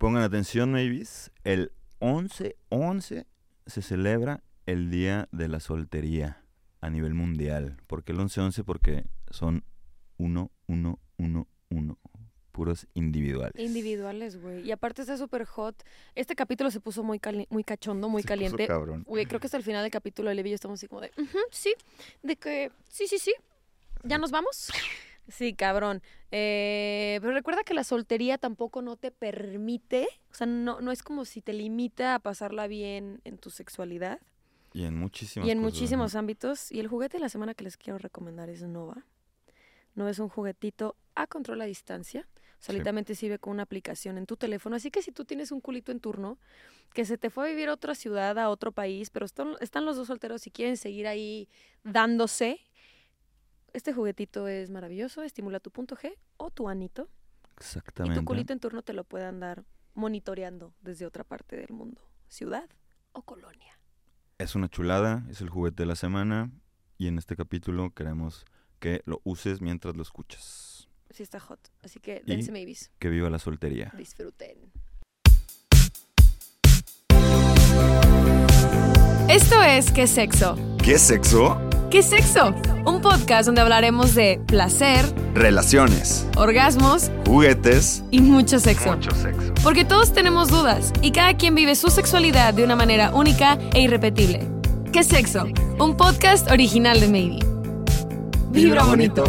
Pongan atención, maybes. El 11-11 se celebra el Día de la Soltería a nivel mundial. ¿Por qué el 11-11? Porque son 1, 1, 1, 1. Puros individuales. Individuales, güey. Y aparte está súper hot. Este capítulo se puso muy, cali- muy cachondo, muy Se caliente. cabrón. Güey, creo que hasta el final del capítulo Levi y yo estamos así como de, "Ujú, sí, de que, sí, sí, sí, ¿ya nos vamos? Sí, cabrón. Eh, pero recuerda que la soltería tampoco no te permite, o sea, no, no es como si te limita a pasarla bien en tu sexualidad Y en muchísimas y en cosas, muchísimos ámbitos. Y el juguete de la semana que les quiero recomendar es Nova. Nova es un juguetito a control a distancia. O sea, Sí. literalmente sirve con una aplicación en tu teléfono. Así que si tú tienes un culito en turno que se te fue a vivir a otra ciudad, a otro país, pero están, están los dos solteros y quieren seguir ahí dándose, este juguetito es maravilloso. Estimula tu punto G o tu anito. Y Exactamente. tu culito en turno te lo puede andar monitoreando desde otra parte del mundo, ciudad o colonia. Es una chulada, es el juguete de la semana. Y en este capítulo queremos que lo uses mientras lo escuchas. Sí está hot. Así que Y- dense maybes. Que viva la soltería. Disfruten. Esto es ¿Qué sexo? ¿Qué sexo? ¿Qué sexo? Un podcast donde hablaremos de placer, Relaciones, orgasmos juguetes, y mucho sexo. sexo. Porque todos tenemos dudas y cada quien vive su sexualidad de una manera única e irrepetible. ¿Qué sexo? Un podcast original de Maybe. Vibra bonito.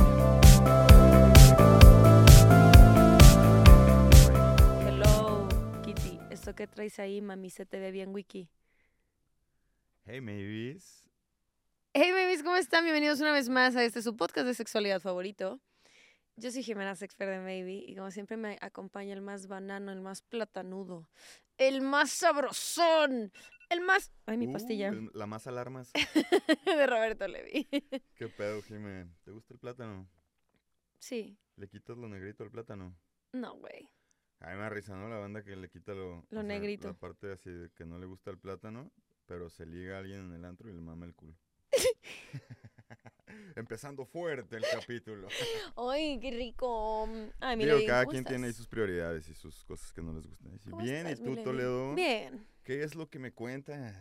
Hello, Kitty. Esto que traes ahí, mami, se te ve bien, Wiki. Hey, maybes. Hey, babies, ¿cómo están? Bienvenidos una vez más a este su podcast de sexualidad favorito. Yo soy Jimena Sexper de Maybe y como siempre me acompaña el más banano, el más platanudo, el más sabrosón, el más... Ay, mi pastilla. Uh, la más alarmas. de Roberto Levi. ¿Qué pedo, Jimé? ¿Te gusta el plátano? sí, ¿Le quitas lo negrito al plátano? no, güey. A mí me risa, ¿no? La banda que le quita lo... Lo negrito. La parte así de que no le gusta el plátano, pero se liga a alguien en el antro y le mama el culo. Empezando fuerte el capítulo. Ay, qué rico. Ay, mira, Digo, cada ¿cómo quien tiene ahí estás? sus prioridades y sus cosas que no les gustan. Dice, ¿Cómo Bien, ¿y estás, tú? Toledo? Bien. ¿Qué es lo que me cuentas?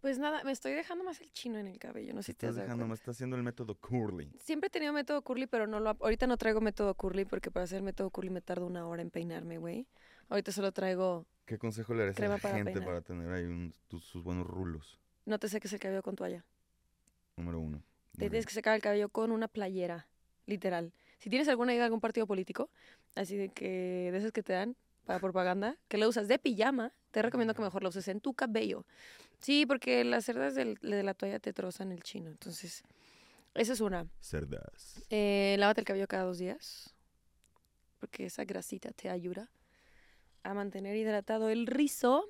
Pues nada, me estoy dejando más el chino en el cabello, no sé Te si te estás dado dejando, me estás haciendo el método curly. Siempre he tenido método curly, pero no lo, ahorita no traigo método curly porque para hacer método curly me tarda una hora en peinarme, güey. Ahorita solo traigo, ¿Qué consejo le darías a la para gente peinar. para tener ahí un- tus- sus buenos rulos? no te seques el cabello con toalla. Número uno. Te tienes que secar el cabello con una playera, literal. Si tienes alguna idea de algún partido político, así de que de esas que te dan para propaganda, que lo usas de pijama, te recomiendo que mejor lo uses en tu cabello. Sí, porque las cerdas del- de la toalla te trozan el chino. Entonces, esa es una. Cerdas. Eh, lávate el cabello cada dos días, porque esa grasita te ayuda a mantener hidratado el rizo.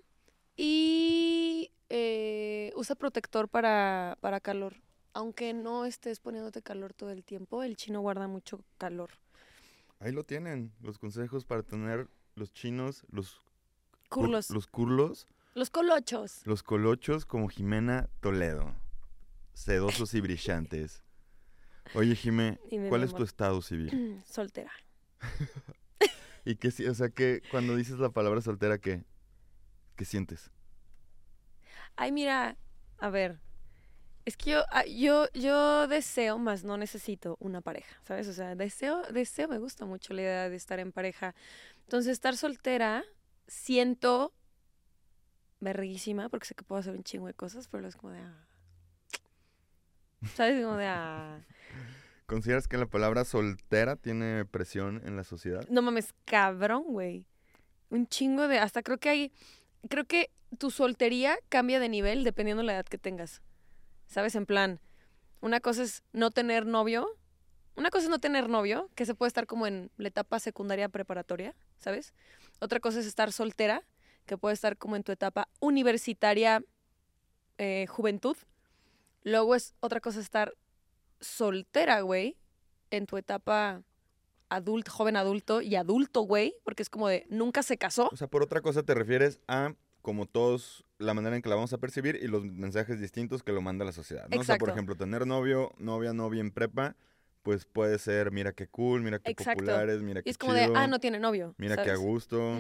Y eh, usa protector para, para calor. Aunque no estés poniéndote calor todo el tiempo, el chino guarda mucho calor. Ahí lo tienen, los consejos para tener los chinos, los cur- Curlos. los curlos, Los colochos. los colochos como Jimena Toledo. Sedosos y brillantes. Oye, Jimé, ¿cuál es tu estado civil? Soltera. ¿Y qué, si- o sea, que cuando dices la palabra soltera, qué? ¿Qué sientes? Ay, mira, a ver. Es que yo, ah, yo, yo deseo, más no necesito una pareja, ¿sabes? O sea, deseo, deseo, me gusta mucho la idea de estar en pareja. Entonces, estar soltera, siento verguísima, porque sé que puedo hacer un chingo de cosas, pero es como de... ah. ¿Sabes? Como de... ah. ¿Consideras que la palabra soltera tiene presión en la sociedad? No mames, cabrón, güey. Un chingo de... Hasta creo que hay... Creo que tu soltería cambia de nivel dependiendo de la edad que tengas. ¿Sabes? En plan, una cosa es no tener novio. Una cosa es no tener novio, que se puede estar como en la etapa secundaria preparatoria, ¿sabes? Otra cosa es estar soltera, que puede estar como en tu etapa universitaria eh, juventud. Luego es otra cosa estar soltera, güey, en tu etapa adulto, joven adulto y adulto, güey, porque es como de nunca se casó. O sea, por otra cosa te refieres a como todos la manera en que la vamos a percibir y los mensajes distintos que lo manda la sociedad. ¿no? O sea, por Exacto. ejemplo, tener novio, novia, novia en prepa pues puede ser, mira qué cool, mira qué Exacto. populares, mira Y qué es como chido, de, ah, no tiene novio. mira qué a ¿sabes? gusto.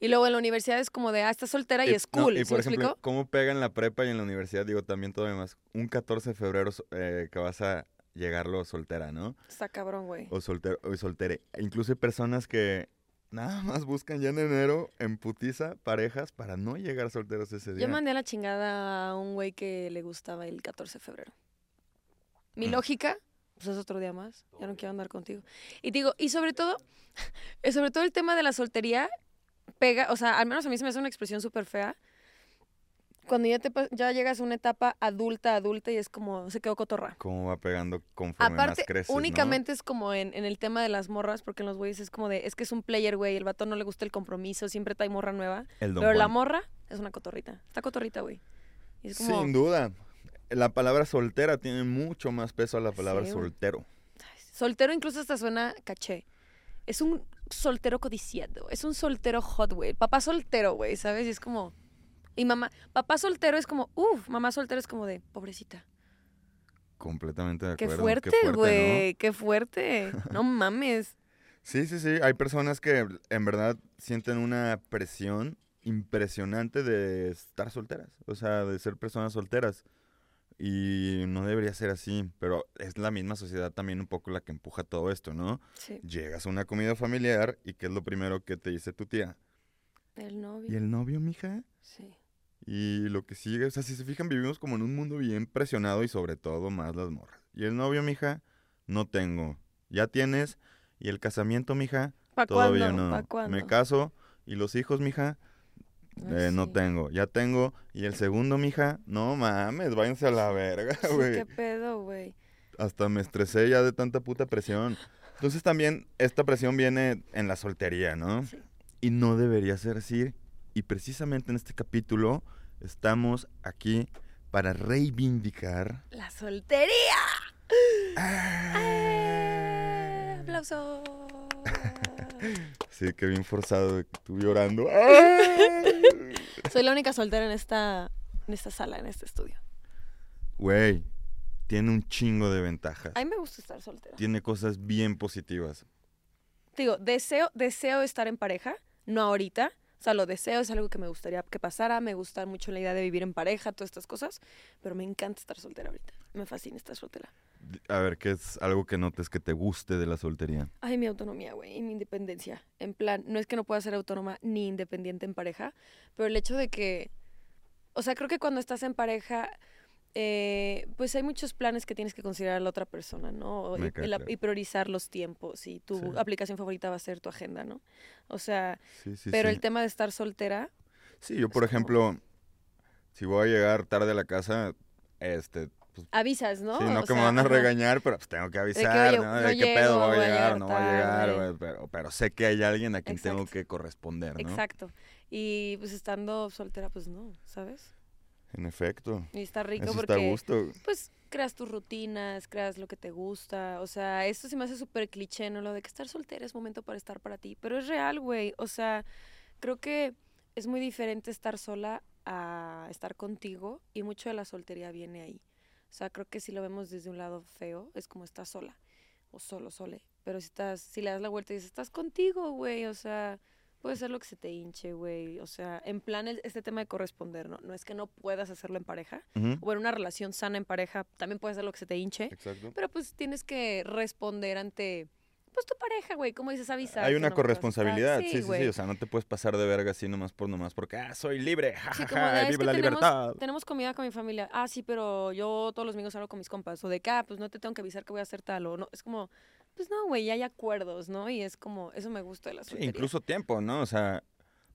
Y luego en la universidad es como de, ah, estás soltera y, Y- es no, cool. y ¿sí por ejemplo? ¿cómo pega en la prepa y en la universidad? Digo, también todavía más. Un 14 de febrero eh, que vas a llegarlo soltera, ¿no? Está cabrón, güey. O soltero, o soltere. Incluso hay personas que nada más buscan ya en enero en putiza parejas para no llegar solteros ese día. Yo mandé a la chingada a un güey que le gustaba el 14 de febrero. Mi Mm. lógica, pues es otro día más. Ya no quiero andar contigo. Y digo, y sobre todo, sobre todo el tema de la soltería pega, o sea, al menos a mí se me hace una expresión súper fea. Cuando ya, te, ya llegas a una etapa adulta, adulta y es como, se quedó cotorra. Cómo va pegando conforme Aparte, más creces, ¿no? únicamente es como en, en el tema de las morras, porque en los güeyes es como de, es que es un player, güey, el vato no le gusta el compromiso, siempre trae morra nueva. El Pero la Juan. morra es una cotorrita. Está cotorrita, güey. Y es como, Sin duda. La palabra soltera tiene mucho más peso a la palabra Sí, soltero. soltero incluso hasta suena caché. Es un soltero codiciado, es un soltero hot, güey. Papá soltero, güey, ¿sabes? Y es como... Y mamá, papá soltero es como, uff, mamá soltero es como de, pobrecita. Completamente de Qué acuerdo. fuerte, ¿no? güey, qué fuerte. No mames. Sí, sí, sí. Hay personas que en verdad sienten una presión impresionante de estar solteras. O sea, de ser personas solteras. Y no debería ser así. Pero es la misma sociedad también un poco la que empuja todo esto, ¿no? Sí, Llegas a una comida familiar y ¿qué es lo primero que te dice tu tía? el novio. ¿Y el novio, mija? Sí. Y lo que sigue, o sea, si se fijan, vivimos como en un mundo bien presionado y sobre todo más las morras. ¿Y el novio, mija? No tengo. ¿Ya tienes? ¿Y el casamiento, mija? ¿Pa' Todavía cuándo? no. ¿Pa' cuándo? Me caso. ¿Y los hijos, mija? Ay, Eh, No tengo. ¿Ya tengo? ¿Y el segundo, mija? No mames, váyanse a la verga, Sí, güey. qué pedo, güey. Hasta me estresé ya de tanta puta presión. Entonces también esta presión viene en la soltería, ¿no? Sí. Y no debería ser así. Y precisamente en este capítulo estamos aquí para reivindicar. La soltería. ¡Eh! ¡Aplauso! Sí, que bien forzado, tú llorando. ¡Ay! Soy la única soltera en esta, en esta sala, en este estudio. Güey, tiene un chingo de ventajas. A mí me gusta estar soltera. Tiene cosas bien positivas. Digo, deseo, deseo estar en pareja, no ahorita. O sea, lo deseo, es algo que me gustaría que pasara. Me gusta mucho la idea de vivir en pareja, todas estas cosas. Pero me encanta estar soltera ahorita. Me fascina estar soltera. A ver, ¿qué es algo que notes que te guste de la soltería? Ay, mi autonomía, güey, y mi independencia. En plan, no es que no pueda ser autónoma ni independiente en pareja, pero el hecho de que, o sea, creo que cuando estás en pareja, eh, pues hay muchos planes que tienes que considerar a la otra persona, ¿no? Y, la- priorizar los tiempos y tu Sí. aplicación favorita va a ser tu agenda, ¿no? O sea, Sí, sí, pero el tema de estar soltera, Sí, yo por como- ejemplo, si voy a llegar tarde a la casa, este, pues, avisas, ¿no? sí, no O que me van a ajá. regañar, pero pues tengo que que, avisar, oye, ¿no? no ¿De qué llego, pedo? ¿Voy a llegar o no voy a llegar? Pero, pero sé que hay alguien a quien tengo que corresponder, ¿no? Exacto. Y pues estando soltera, pues no, ¿sabes? En efecto. Y está rico Eso porque... está a gusto. pues creas tus rutinas, creas lo que te gusta. O sea, esto se me hace súper cliché, ¿no? Lo de que estar soltera es momento para estar para ti. Pero es real, güey. O sea, creo que es muy diferente estar sola a estar contigo y mucho de la soltería viene ahí. O sea, creo que si lo vemos desde un lado feo, es como estás sola o solo, sole. Pero si estás, si le das la vuelta y dices, estás contigo, güey, o sea, puede ser lo que se te hinche, güey. O sea, en plan el- este tema de corresponder, ¿no? No es que no puedas hacerlo en pareja, o en una relación sana en pareja, también puede ser lo que se te hinche, Exacto. pero pues tienes que responder ante, pues tu pareja, güey, como dices, avisar. Hay una no corresponsabilidad, sí, sí, sí. O sea, no te puedes pasar de verga así nomás por nomás porque, ah, soy libre, Sí, jajaja, de, es vive la tenemos, libertad. tenemos comida con mi familia. Ah, sí, pero yo todos los domingos salgo con mis compas. O de que, ah, pues no te tengo que avisar que voy a hacer tal. O no, es como, pues no, güey, ya hay acuerdos, ¿no? Y es como, eso me gusta de la Sí, soltería. incluso tiempo, ¿no? O sea,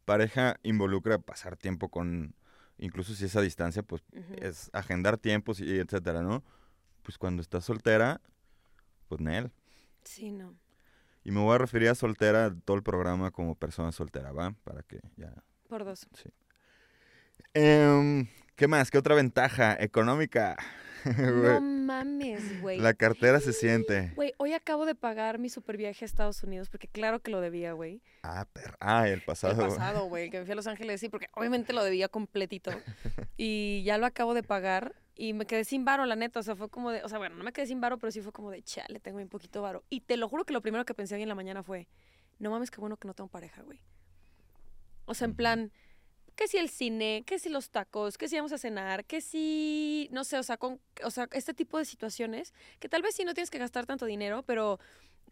pareja involucra pasar tiempo con, incluso si es a distancia, pues es agendar tiempos y etcétera, ¿no? Pues cuando estás soltera, pues Nel. Sí, no. Y me voy a referir a soltera todo el programa como persona soltera, ¿va? Para que ya... Por dos. Em, ¿Qué más? ¿Qué otra ventaja económica? No mames, güey. La cartera se siente. Güey, hoy acabo de pagar mi super viaje a Estados Unidos porque claro que lo debía, güey. Ah, per... ah, el pasado. El pasado, güey, que me fui a Los Ángeles, sí, porque obviamente lo debía completito. Y ya lo acabo de pagar Y me quedé sin varo, la neta. O sea, fue como de. O sea, bueno, no me quedé sin varo, pero sí fue como de chale, tengo un poquito varo. Y te lo juro que lo primero que pensé hoy en la mañana fue: no mames, qué bueno que no tengo pareja, güey. O sea, en plan, que si el cine, que si los tacos, que si vamos a cenar, que si. No sé, o sea, con, o sea, este tipo de situaciones que tal vez sí no tienes que gastar tanto dinero, pero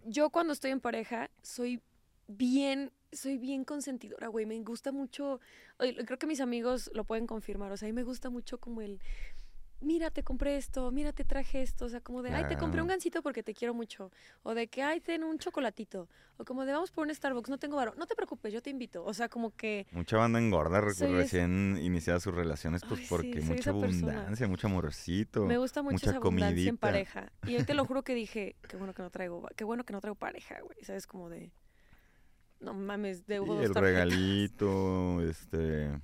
yo cuando estoy en pareja soy bien, soy bien consentidora, güey. Me gusta mucho, creo que mis amigos lo pueden confirmar, o sea, a mí me gusta mucho como el, mira, te compré esto, mira, te traje esto, o sea, como de, ay, te compré un gancito porque te quiero mucho, o de que, ay, ten un chocolatito, o como de, vamos por un Starbucks, no tengo varo, no te preocupes, yo te invito, o sea, como que... Mucha banda engorda recién iniciadas sus relaciones, pues Ay, sí, porque mucha persona. abundancia, mucho amorcito. Me gusta mucho mucha esa abundancia en pareja. Y hoy te lo juro que dije, qué bueno que no traigo, qué bueno que no traigo pareja, güey. ¿Sabes? Como de, no mames, Sí, debo dos el tarjetas. regalito, este,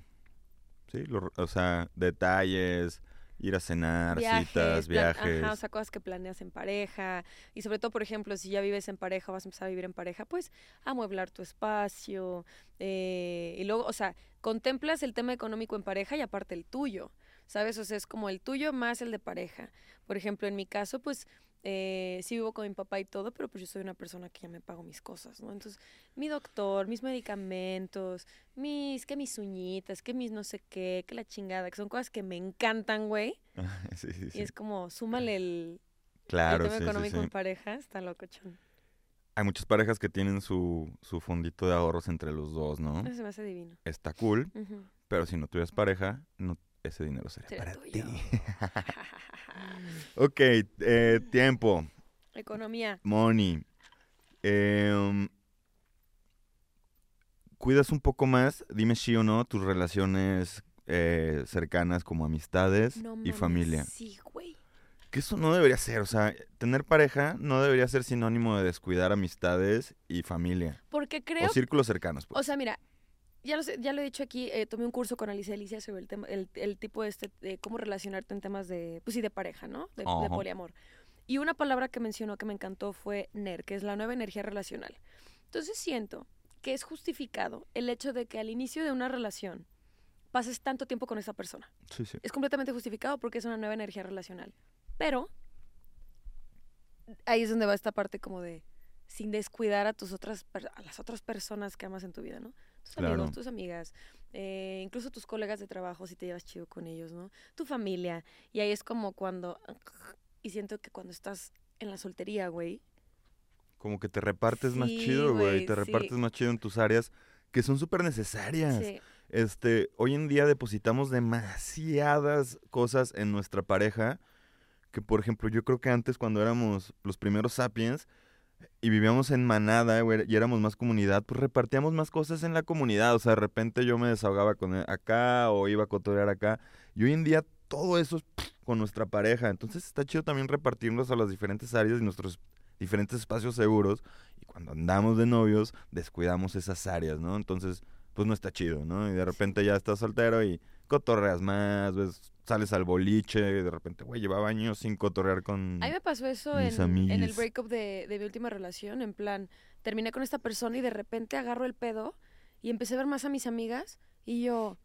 sí, lo- o sea, detalles, ir a cenar, citas, plan- viajes. Ajá, o sea, cosas que planeas en pareja. Y sobre todo, por ejemplo, si ya vives en pareja o vas a empezar a vivir en pareja, pues amueblar tu espacio. eh, y luego, o sea, contemplas el tema económico en pareja y aparte el tuyo. ¿Sabes? O sea, es como el tuyo más el de pareja. Por ejemplo, en mi caso, pues eh, sí vivo con mi papá y todo, pero pues yo soy una persona que ya me pago mis cosas, ¿no? Entonces, mi doctor, mis medicamentos, mis, que mis uñitas, que mis no sé qué, que la chingada, que son cosas que me encantan, güey. sí, sí, sí. Y es como, súmale el, Claro, el tema económico en pareja, está locochón. Hay muchas parejas que tienen su, su fondito de ahorros entre los dos, ¿no? Eso se me hace divino. Está cool, pero si no tuvieras pareja, no, ese dinero sería para ti. ok, eh, tiempo, Economía. money. Em, ¿Cuidas un poco más, dime sí o no, tus relaciones eh, cercanas como amistades No y familia? Sí, güey. Que eso no debería ser, o sea, tener pareja no debería ser sinónimo de descuidar amistades y familia. Porque creo o círculos cercanos, pues. O sea, mira, ya lo, sé- ya lo he dicho aquí, eh, tomé un curso con Alicia Alicia sobre el tema, el, el tipo este de cómo relacionarte en temas de, pues sí, de pareja, ¿no? De, de Ajá. poliamor. Y una palabra que mencionó que me encantó fue NER, que es la nueva energía relacional. Entonces siento que es justificado el hecho de que al inicio de una relación pases tanto tiempo con esa persona. sí, sí. Es completamente justificado porque es una nueva energía relacional. Pero ahí es donde va esta parte como de sin descuidar a tus otras a las otras personas que amas en tu vida, ¿no? Tus Claro. amigos, tus amigas, eh, incluso tus colegas de trabajo si te llevas chido con ellos, ¿no? Tu familia. Y ahí es como cuando y siento que cuando estás en la soltería, güey, Como que te repartes más chido, güey. güey, Te sí. repartes más chido en tus áreas que son súper necesarias. sí, Este, hoy en día depositamos demasiadas cosas en nuestra pareja. Que por ejemplo, yo creo que antes cuando éramos los primeros sapiens y vivíamos en manada güey, y éramos más comunidad, pues repartíamos más cosas en la comunidad. O sea, de repente yo me desahogaba con él acá o iba a cotorear acá. Y hoy en día todo eso es con nuestra pareja. Entonces está chido también repartirnos a las diferentes áreas y nuestros diferentes espacios seguros. Y cuando andamos de novios, descuidamos esas áreas, ¿no? Entonces, pues no está chido, ¿no? Y de repente ya estás soltero y cotorreas más, ves, sales al boliche de repente, güey, llevaba años sin cotorrear con... A mí me pasó eso en, en el breakup de, de mi última relación, en plan, terminé con esta persona y de repente agarro el pedo y empecé a ver más a mis amigas y yo,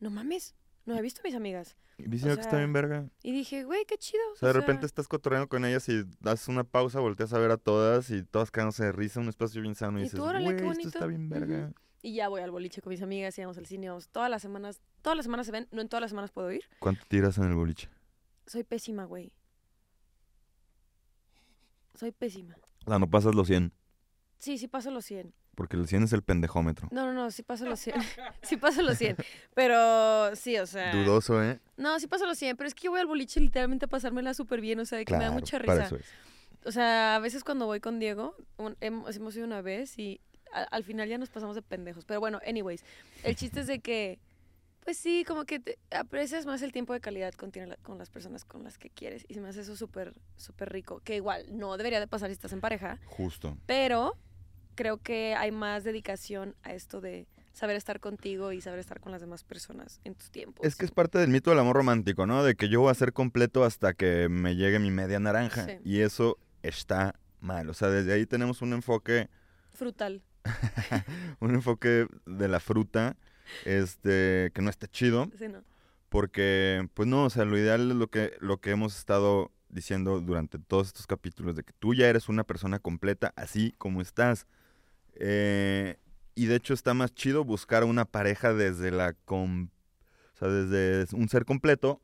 no mames, no he visto a mis amigas. Y dice o que está bien verga. Y dije, güey, qué chido. O sea, de repente estás cotorreando con ellas y das una pausa, volteas a ver a todas y todas cagándose de risa, un espacio bien sano y, Y dices, güey, esto está bonito". bien verga. Y ya voy al boliche con mis amigas y vamos al cine, vamos todas las semanas, todas las semanas se ven, no en todas las semanas puedo ir. ¿Cuánto tiras en el boliche? Soy pésima, güey. Soy pésima. O sea, no pasas los 100, Sí, sí paso los 100. porque el 100 es el pendejómetro. No, no, no, sí paso los 100. sí paso los 100. Pero sí, o sea... Dudoso, ¿eh? No, sí paso los 100, pero es que yo voy al boliche literalmente a pasármela súper bien, o sea, de que me da mucha para risa. eso es. O sea, a veces cuando voy con Diego, un- hemos, hemos ido una vez y al final ya nos pasamos de pendejos. Pero bueno, anyways, el chiste es de que, pues sí, como que te aprecias más el tiempo de calidad con, tiene- con las personas con las que quieres. Y se me hace eso súper, súper rico. Que igual no debería de pasar si estás en pareja, Justo. pero creo que hay más dedicación a esto de saber estar contigo y saber estar con las demás personas en tus tiempos. Es que es parte del mito del amor romántico, ¿no? De que yo voy a ser completo hasta que me llegue mi media naranja. Sí. Y eso está mal. O sea, desde ahí tenemos un enfoque, Frutal. un enfoque de la fruta, este, que no está chido. Sí, ¿no? Porque, pues no, o sea, lo ideal es lo que, lo que hemos estado diciendo durante todos estos capítulos, de que tú ya eres una persona completa así como estás. Eh, y de hecho está más chido buscar una pareja desde la... com- o sea, desde un ser completo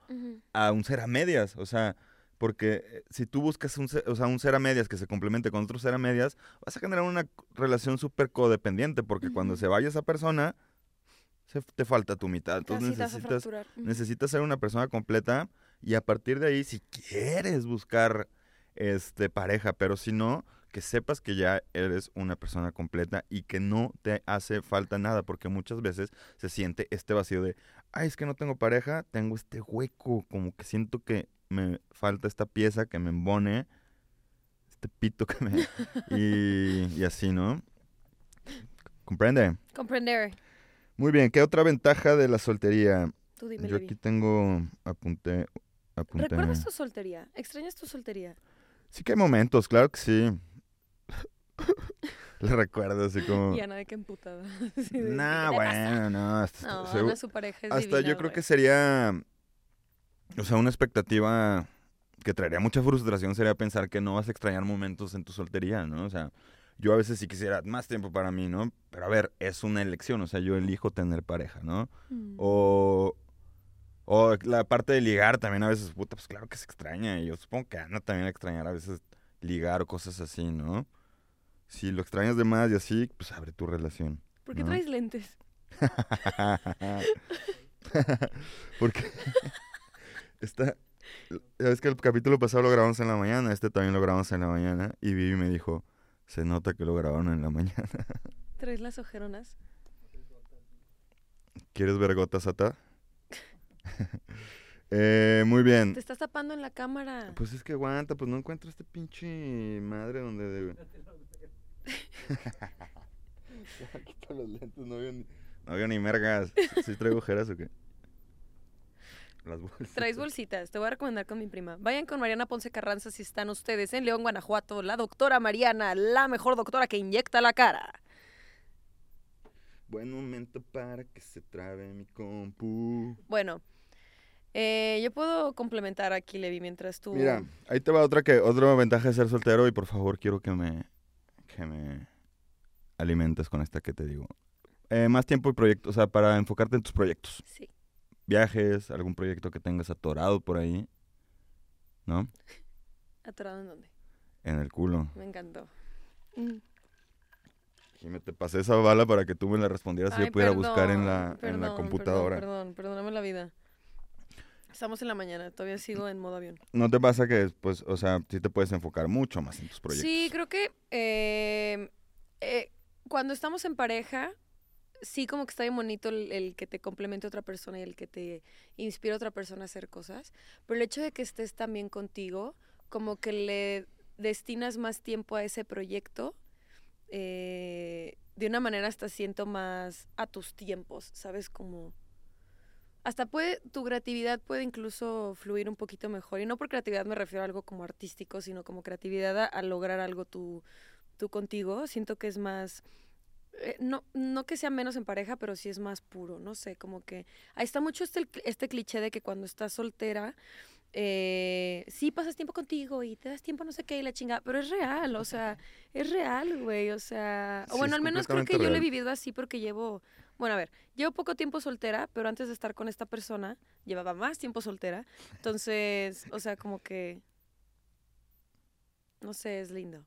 a un ser a medias. O sea, porque eh, si tú buscas un ser, o sea, un ser a medias que se complemente con otro ser a medias, vas a generar una relación súper codependiente, porque cuando se vaya esa persona, se, te falta tu mitad. Entonces Casi necesitas, necesitas ser una persona completa y a partir de ahí, si quieres buscar este pareja, pero si no, que sepas que ya eres una persona completa y que no te hace falta nada, porque muchas veces se siente este vacío de, ay, es que no tengo pareja, tengo este hueco, como que siento que me falta esta pieza que me embone, este pito que me... y, y así, ¿no? ¿Comprende? Comprender. Muy bien, ¿qué otra ventaja de la soltería? Tú dime, Yo aquí tengo, apunté, apunté. ¿Recuerdas tu soltería? ¿Extrañas tu soltería? Sí que hay momentos, claro que sí. Le recuerdo así como... Y Ana de qué emputada. Así de, Nah, ¿qué le pasa? bueno, no. Hasta, No, Ana, su pareja es hasta yo creo que sería... O sea, una expectativa que traería mucha frustración sería pensar que no vas a extrañar momentos en tu soltería, ¿no? O sea, yo a veces sí quisiera más tiempo para mí, ¿no? Pero a ver, es una elección, o sea, yo elijo tener pareja, ¿no? Mm. O, o la parte de ligar también a veces, puta, pues claro que se extraña. Y yo supongo que Ana también extrañar a veces ligar o cosas así, ¿no? Si lo extrañas de más y así, pues abre tu relación. ¿Por qué ¿no? traes lentes? Porque está... Es que el capítulo pasado lo grabamos en la mañana, este también lo grabamos en la mañana. Y Vivi me dijo, se nota que lo grabaron en la mañana. ¿Traes las ojeronas? ¿Quieres ver gotas, Ata? Eh, muy bien. Te estás tapando en la cámara. Pues es que aguanta, pues no encuentro este pinche madre donde debe. Ya, quita los lentes, no veo ni, no veo ni mergas. ¿Sí traigo ojeras o qué? Las bolsas. Traes bolsitas, te voy a recomendar con mi prima. Vayan con Mariana Ponce Carranza si están ustedes en León, Guanajuato. La doctora Mariana, la mejor doctora que inyecta la cara. Buen momento para que se trabe mi compu. Bueno, eh, yo puedo complementar aquí, Levi, mientras tú... Mira, ahí te va otra que otra ventaja de ser soltero y por favor quiero que me que me alimentes con esta que te digo. Eh, más tiempo y proyectos, o sea, para enfocarte en tus proyectos. Sí. Viajes, algún proyecto que tengas atorado por ahí, ¿no? ¿Atorado en dónde? En el culo. Me encantó. Mm. Y me te pasé esa bala para que tú me la respondieras y yo pudiera buscar en la, perdón, en la computadora. Perdón, perdón, perdóname la vida. Estamos en la mañana, todavía sigo en modo avión. ¿No te pasa que, pues, o sea, sí te puedes enfocar mucho más en tus proyectos? Sí, creo que eh, eh, cuando estamos en pareja, sí como que está bien bonito el, que te complemente otra persona y el que te inspire a otra persona a hacer cosas. Pero el hecho de que estés también contigo, como que le destinas más tiempo a ese proyecto, eh, de una manera hasta siento más a tus tiempos, ¿sabes? Como... Hasta puede, tu creatividad puede incluso fluir un poquito mejor. Y no por creatividad me refiero a algo como artístico, sino como creatividad a, a lograr algo tú, tú contigo. Siento que es más, eh, no, no que sea menos en pareja, pero sí es más puro, no sé, como que ahí está mucho este, este cliché de que cuando estás soltera, eh, sí pasas tiempo contigo y te das tiempo no sé qué y la chinga, pero es real, o sea, es real, güey, o sea, o Sí, bueno, al menos creo que yo lo he vivido así porque llevo, bueno, a ver, llevo poco tiempo soltera, pero antes de estar con esta persona, llevaba más tiempo soltera, entonces, o sea, como que, no sé, es lindo.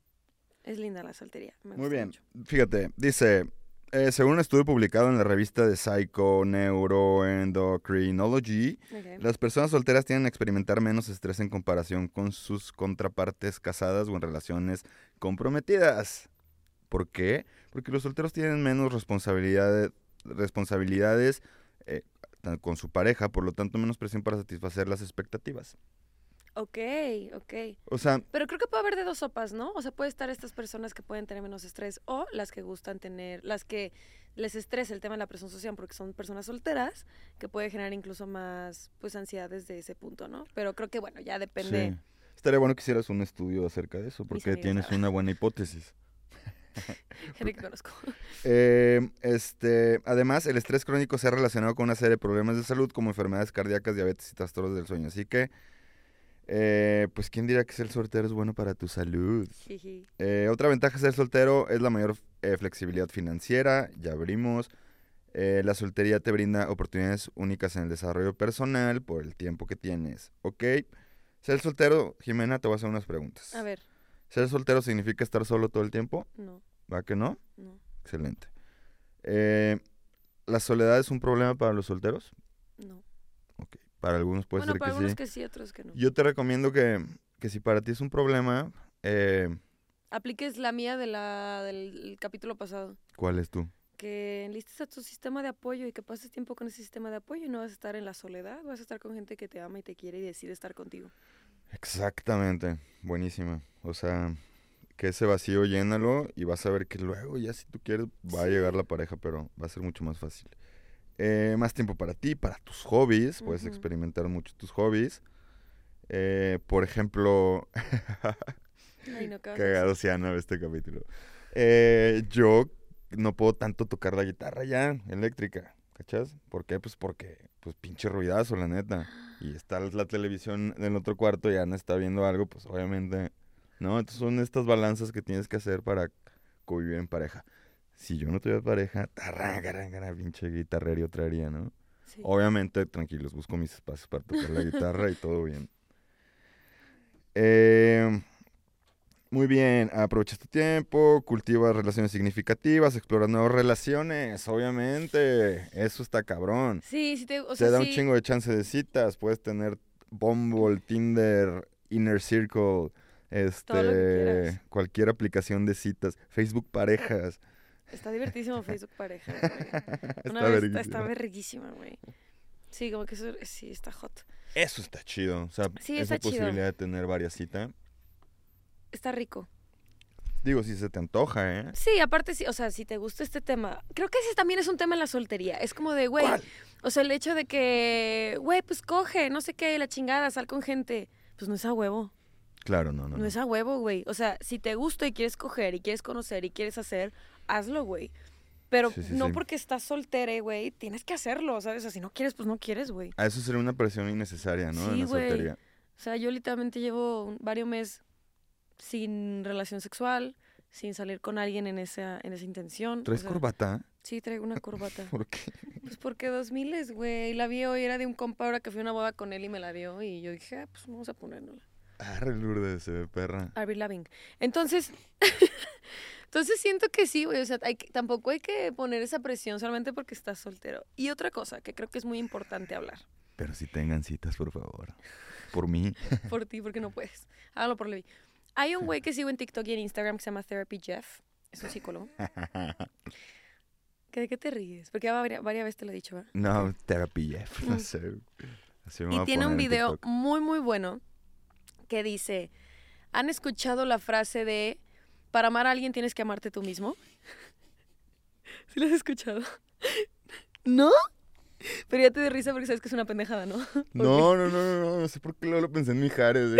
Es linda la soltería. me Muy gusta bien. mucho. Fíjate, dice, eh, según un estudio publicado en la revista de Psycho Neuroendocrinology, las personas solteras tienden a experimentar menos estrés en comparación con sus contrapartes casadas o en relaciones comprometidas. ¿Por qué? Porque los solteros tienen menos responsabilidades, responsabilidades eh, con su pareja, por lo tanto menos presión para satisfacer las expectativas. Ok, ok. O sea, Pero creo que puede haber de dos sopas, ¿no? O sea, puede estar estas personas que pueden tener menos estrés o las que gustan tener, las que les estresa el tema de la presión social porque son personas solteras, que puede generar incluso más, pues, ansiedad desde ese punto, ¿no? Pero creo que, bueno, ya depende. Sí. Estaría bueno que hicieras un estudio acerca de eso, porque tienes saben. una buena hipótesis. Gente que conozco. Eh, este, además, el estrés crónico se ha relacionado con una serie de problemas de salud como enfermedades cardíacas, diabetes y trastornos del sueño. Así que, eh, pues, ¿quién dirá que ser soltero es bueno para tu salud? Eh, otra ventaja de ser soltero es la mayor eh, flexibilidad financiera, ya abrimos. La soltería te brinda oportunidades únicas en el desarrollo personal por el tiempo que tienes, ¿ok? Ser soltero, Jimena, te voy a hacer unas preguntas. A ver, ¿Ser soltero significa estar solo todo el tiempo? no, ¿Va que no? no, Excelente. ¿La soledad es un problema para los solteros? no. Para algunos puede bueno, ser para que algunos sí. que sí, otros que no. Yo te recomiendo que, que si para ti es un problema, eh, Apliques la mía de la, del capítulo pasado. ¿cuál es tú? Que enlistes a tu sistema de apoyo y que pases tiempo con ese sistema de apoyo y no vas a estar en la soledad, vas a estar con gente que te ama y te quiere y decide estar contigo. Exactamente, buenísima. O sea, que ese vacío llénalo y vas a ver que luego ya si tú quieres va a llegar la pareja, pero va a ser mucho más fácil. Eh, más tiempo para ti, para tus hobbies, puedes experimentar mucho tus hobbies. Eh, por ejemplo, Ay, no, ¿qué vas a cagado este capítulo. Eh, yo no puedo tanto tocar la guitarra ya, eléctrica, ¿cachas? ¿Por qué? Pues porque, pues pinche ruidazo, la neta. Y está la televisión en el otro cuarto y Ana está viendo algo, pues obviamente, ¿no? Entonces son estas balanzas que tienes que hacer para convivir en pareja. Si yo no tuviera pareja, tarrangarangara, pinche guitarrero traería, ¿no? Sí. Obviamente, tranquilos, busco mis espacios para tocar la guitarra y todo bien. Eh, muy bien, aprovecha tu tiempo, cultiva relaciones significativas, explora nuevas relaciones, obviamente. Eso está cabrón. Sí, sí te, o Te da un chingo de chance de citas, puedes tener Bumble, Tinder, Inner Circle, este, cualquier aplicación de citas, Facebook Parejas. Está divertísimo Facebook pareja, güey. Una Está vez está, verguísima. está verguísima, güey. Sí, como que eso, sí, está hot. Eso está chido. O sea, Sí, esa chido. posibilidad de tener varias citas. Está rico. Digo, si se te antoja, ¿eh? Sí, aparte, sí, o sea, si te gusta este tema, creo que ese también es un tema en la soltería. Es como de, güey, o sea, el hecho de que, güey, pues coge, no sé qué, la chingada, sal con gente. Pues no es a huevo, Claro, no, no. no, no. es a huevo, güey. O sea, si te gusta y quieres coger y quieres conocer y quieres hacer, hazlo, güey. Pero Sí, sí, no sí. porque estás soltera, güey, tienes que hacerlo, ¿sabes? O sea, si no quieres, pues no quieres, güey. A eso sería una presión innecesaria, ¿no? Sí, güey. soltería. O sea, yo literalmente llevo varios meses sin relación sexual, sin salir con alguien en esa, en esa intención. o ¿Traes sea, corbata? Sí, traigo una corbata. ¿Por qué? Pues porque dos miles, güey. La vi hoy, era de un compa ahora que fui a una boda con él y me la dio. Y yo dije, ah, pues vamos a ponérnosla. Arre, Lourdes, se ve perra. Avril Lavigne. Entonces, entonces siento que sí, güey. O sea, hay que- tampoco hay que poner esa presión solamente porque estás soltero. Y otra cosa que creo que es muy importante hablar. Pero si tengan citas, por favor. Por mí. Por ti, porque no puedes. Hágalo por Levi. Hay un güey que sigo en TikTok y en Instagram que se llama Therapy Jeff. Es un psicólogo. ¿Que ¿De qué te ríes? Porque ya varias, varias veces te lo he dicho, ¿verdad? no, therapy Jeff, no Mm. sé. Así me Y tiene un video muy, muy bueno que dice, ¿han escuchado la frase de, para amar a alguien tienes que amarte tú mismo? ¿Sí lo has escuchado? ¿No? Pero ya te de risa porque sabes que es una pendejada, ¿no? No, no, no, no, no, no sé por qué lo pensé en Mijares.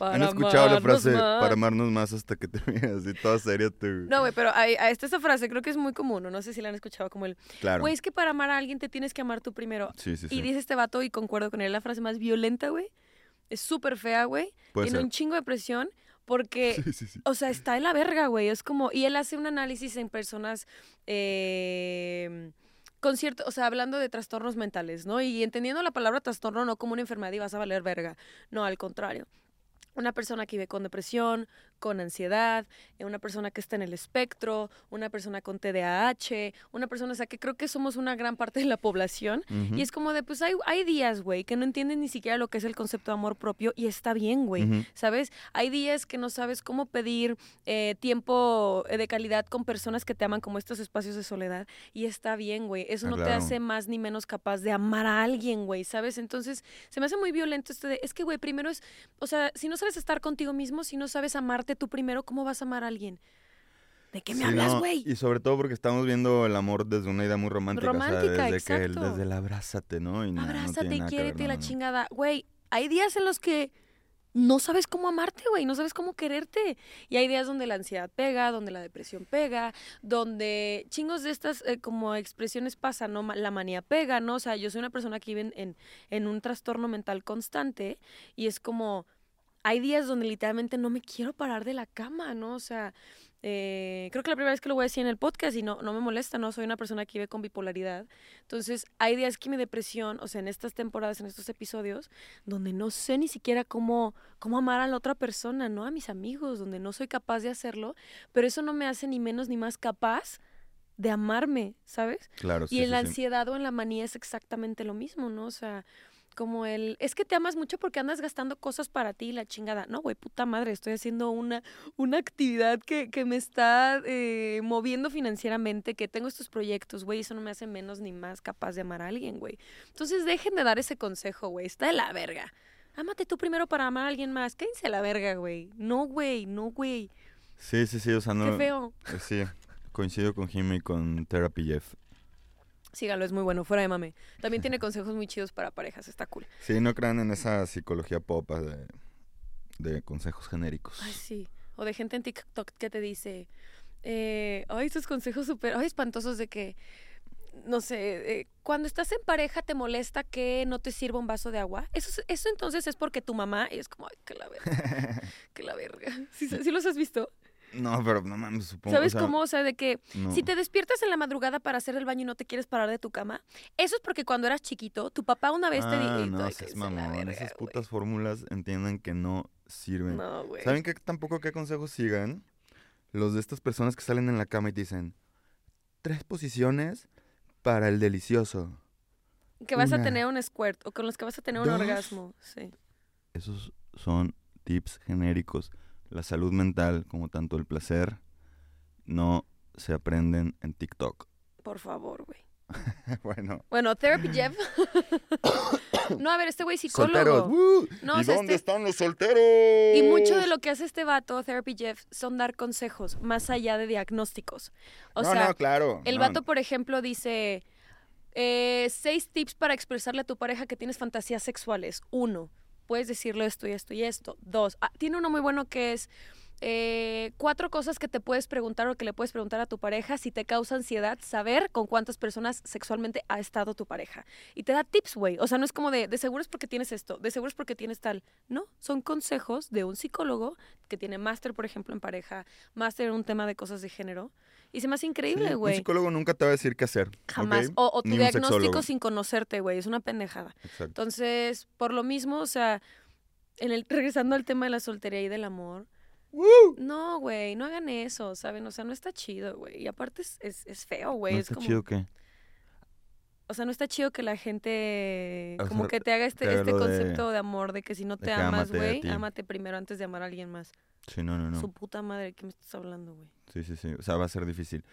¿Han escuchado la frase para amarnos más hasta que te miras así toda seria tú? No, güey, pero a esta esa frase creo que es muy común, ¿no? No sé si la han escuchado como el, claro. güey, es que para amar a alguien te tienes que amar tú primero. Sí, sí, Y sí. dice este vato, y concuerdo con él, la frase más violenta, güey. Es súper fea, güey. Tiene un chingo de presión porque Sí, sí, sí. O sea, está en la verga, güey. Es como, y él hace un análisis en personas eh, con cierto, o sea, hablando de trastornos mentales, ¿no? Y entendiendo la palabra trastorno no como una enfermedad y vas a valer verga. No, al contrario. Una persona que vive con depresión, con ansiedad, eh, una persona que está en el espectro, una persona con TDAH, una persona, o sea, que creo que somos una gran parte de la población. Y es como de, pues hay, hay días, güey, que no entienden ni siquiera lo que es el concepto de amor propio y está bien, güey. ¿Sabes? Hay días que no sabes cómo pedir eh, tiempo eh, de calidad con personas que te aman como estos espacios de soledad y está bien, güey. Eso Ah, no te hace más ni menos capaz de amar a alguien, güey, ¿sabes? Entonces, se me hace muy violento este de, es que, güey, primero es, o sea, si no sabes estar contigo mismo, si no sabes amarte tú primero, ¿cómo vas a amar a alguien? ¿De qué me Sí, hablas, no, güey? Y sobre todo porque estamos viendo el amor desde una idea muy romántica. o sea, Romántica, desde que el- desde el abrázate, ¿no? Y no Abrázate ver, quiérete no, la no, no. chingada. Güey, hay días en los que no sabes cómo amarte, güey, no sabes cómo quererte. Y hay días donde la ansiedad pega, donde la depresión pega, donde chingos de estas eh, como expresiones pasan, ¿no? La manía pega, ¿no? O sea, yo soy una persona que vive en, en, en un trastorno mental constante y es como, hay días donde literalmente no me quiero parar de la cama, ¿no? O sea, eh, creo que la primera vez que lo voy a decir en el podcast y no, no me molesta, ¿no? Soy una persona que vive con bipolaridad. Entonces, hay días que mi depresión, o sea, en estas temporadas, en estos episodios, donde no sé ni siquiera cómo, cómo amar a la otra persona, ¿no? A mis amigos, donde no soy capaz de hacerlo, pero eso no me hace ni menos ni más capaz de amarme, ¿sabes? Claro, y sí, en sí, la sí. ansiedad o en la manía es exactamente lo mismo, ¿no? O sea, como el, es que te amas mucho porque andas gastando cosas para ti, la chingada. No, güey, puta madre, estoy haciendo una, una actividad que, que me está eh, moviendo financieramente, que tengo estos proyectos, güey, eso no me hace menos ni más capaz de amar a alguien, güey. Entonces dejen de dar ese consejo, güey, está de la verga. Ámate tú primero para amar a alguien más. Cállense a la verga, güey. No, güey, no, güey. Sí, sí, sí, o sea, no... Qué feo. eh, Sí, coincido con Jimmy y con Therapy Jeff. Sígalo, es muy bueno, fuera de mame. También tiene consejos muy chidos para parejas, está cool. Sí, no crean en esa psicología pop ah, de, de consejos genéricos. Ay, sí. O de gente en TikTok que te dice, eh, ay, estos consejos súper, ay, espantosos de que, no sé, eh, cuando estás en pareja te molesta que no te sirva un vaso de agua. Eso, es- eso entonces es porque tu mamá, y es como, ay, que la verga, que la verga. ¿Sí, sí los has visto? No, pero no mames, supongo. ¿Sabes o sea, cómo? O sea, de que no. si te despiertas en la madrugada para hacer el baño y no te quieres parar de tu cama, eso es porque cuando eras chiquito, tu papá una vez te Ah, dijo, no, seas mamón. verga, Esas güey". putas fórmulas entiendan que no sirven. No, güey. ¿Saben qué tampoco qué consejos sigan? Los de estas personas que salen en la cama y te dicen tres posiciones para el delicioso. Que vas a tener un squirt o con los que vas a tener un orgasmo. Sí. Esos son tips genéricos. La salud mental, como tanto el placer, no se aprenden en TikTok. Por favor, güey. bueno. Bueno, Therapy Jeff. no, a ver, este güey Solteros. psicólogo. ¡uh! No, ¿Y sea, dónde este- están los solteros? Y mucho de lo que hace este vato, Therapy Jeff, son dar consejos, más allá de diagnósticos. O no, sea, no, claro. el no. vato, por ejemplo, dice eh, seis tips para expresarle a tu pareja que tienes fantasías sexuales. Uno, puedes decirle esto y esto y esto. Dos, ah, tiene uno muy bueno que es eh, cuatro cosas que te puedes preguntar o que le puedes preguntar a tu pareja si te causa ansiedad saber con cuántas personas sexualmente ha estado tu pareja. Y te da tips, güey. O sea, no es como de, de seguro es porque tienes esto, de seguro es porque tienes tal. No, son consejos de un psicólogo que tiene máster, por ejemplo, en pareja, máster en un tema de cosas de género. Y se me hace Sí, increíble, un güey. psicólogo nunca te va a decir qué hacer. Jamás. O, o tu un diagnóstico sexólogo. sin conocerte, güey. Es una pendejada. Exacto. Entonces, por lo mismo, o sea, en el, regresando al tema de la soltería y del amor. No, güey, no hagan eso, ¿saben? O sea, no está chido, güey. Y aparte es, es, es feo, güey. ¿No es está como, chido qué? O sea, no está chido que la gente O como que te haga este, este de- concepto de, amor, de que si no te amas, güey, ámate primero antes de amar a alguien más. Sí, no, no, no. Su puta madre, ¿de qué me estás hablando, güey? Sí, sí, sí. O sea, va a ser difícil.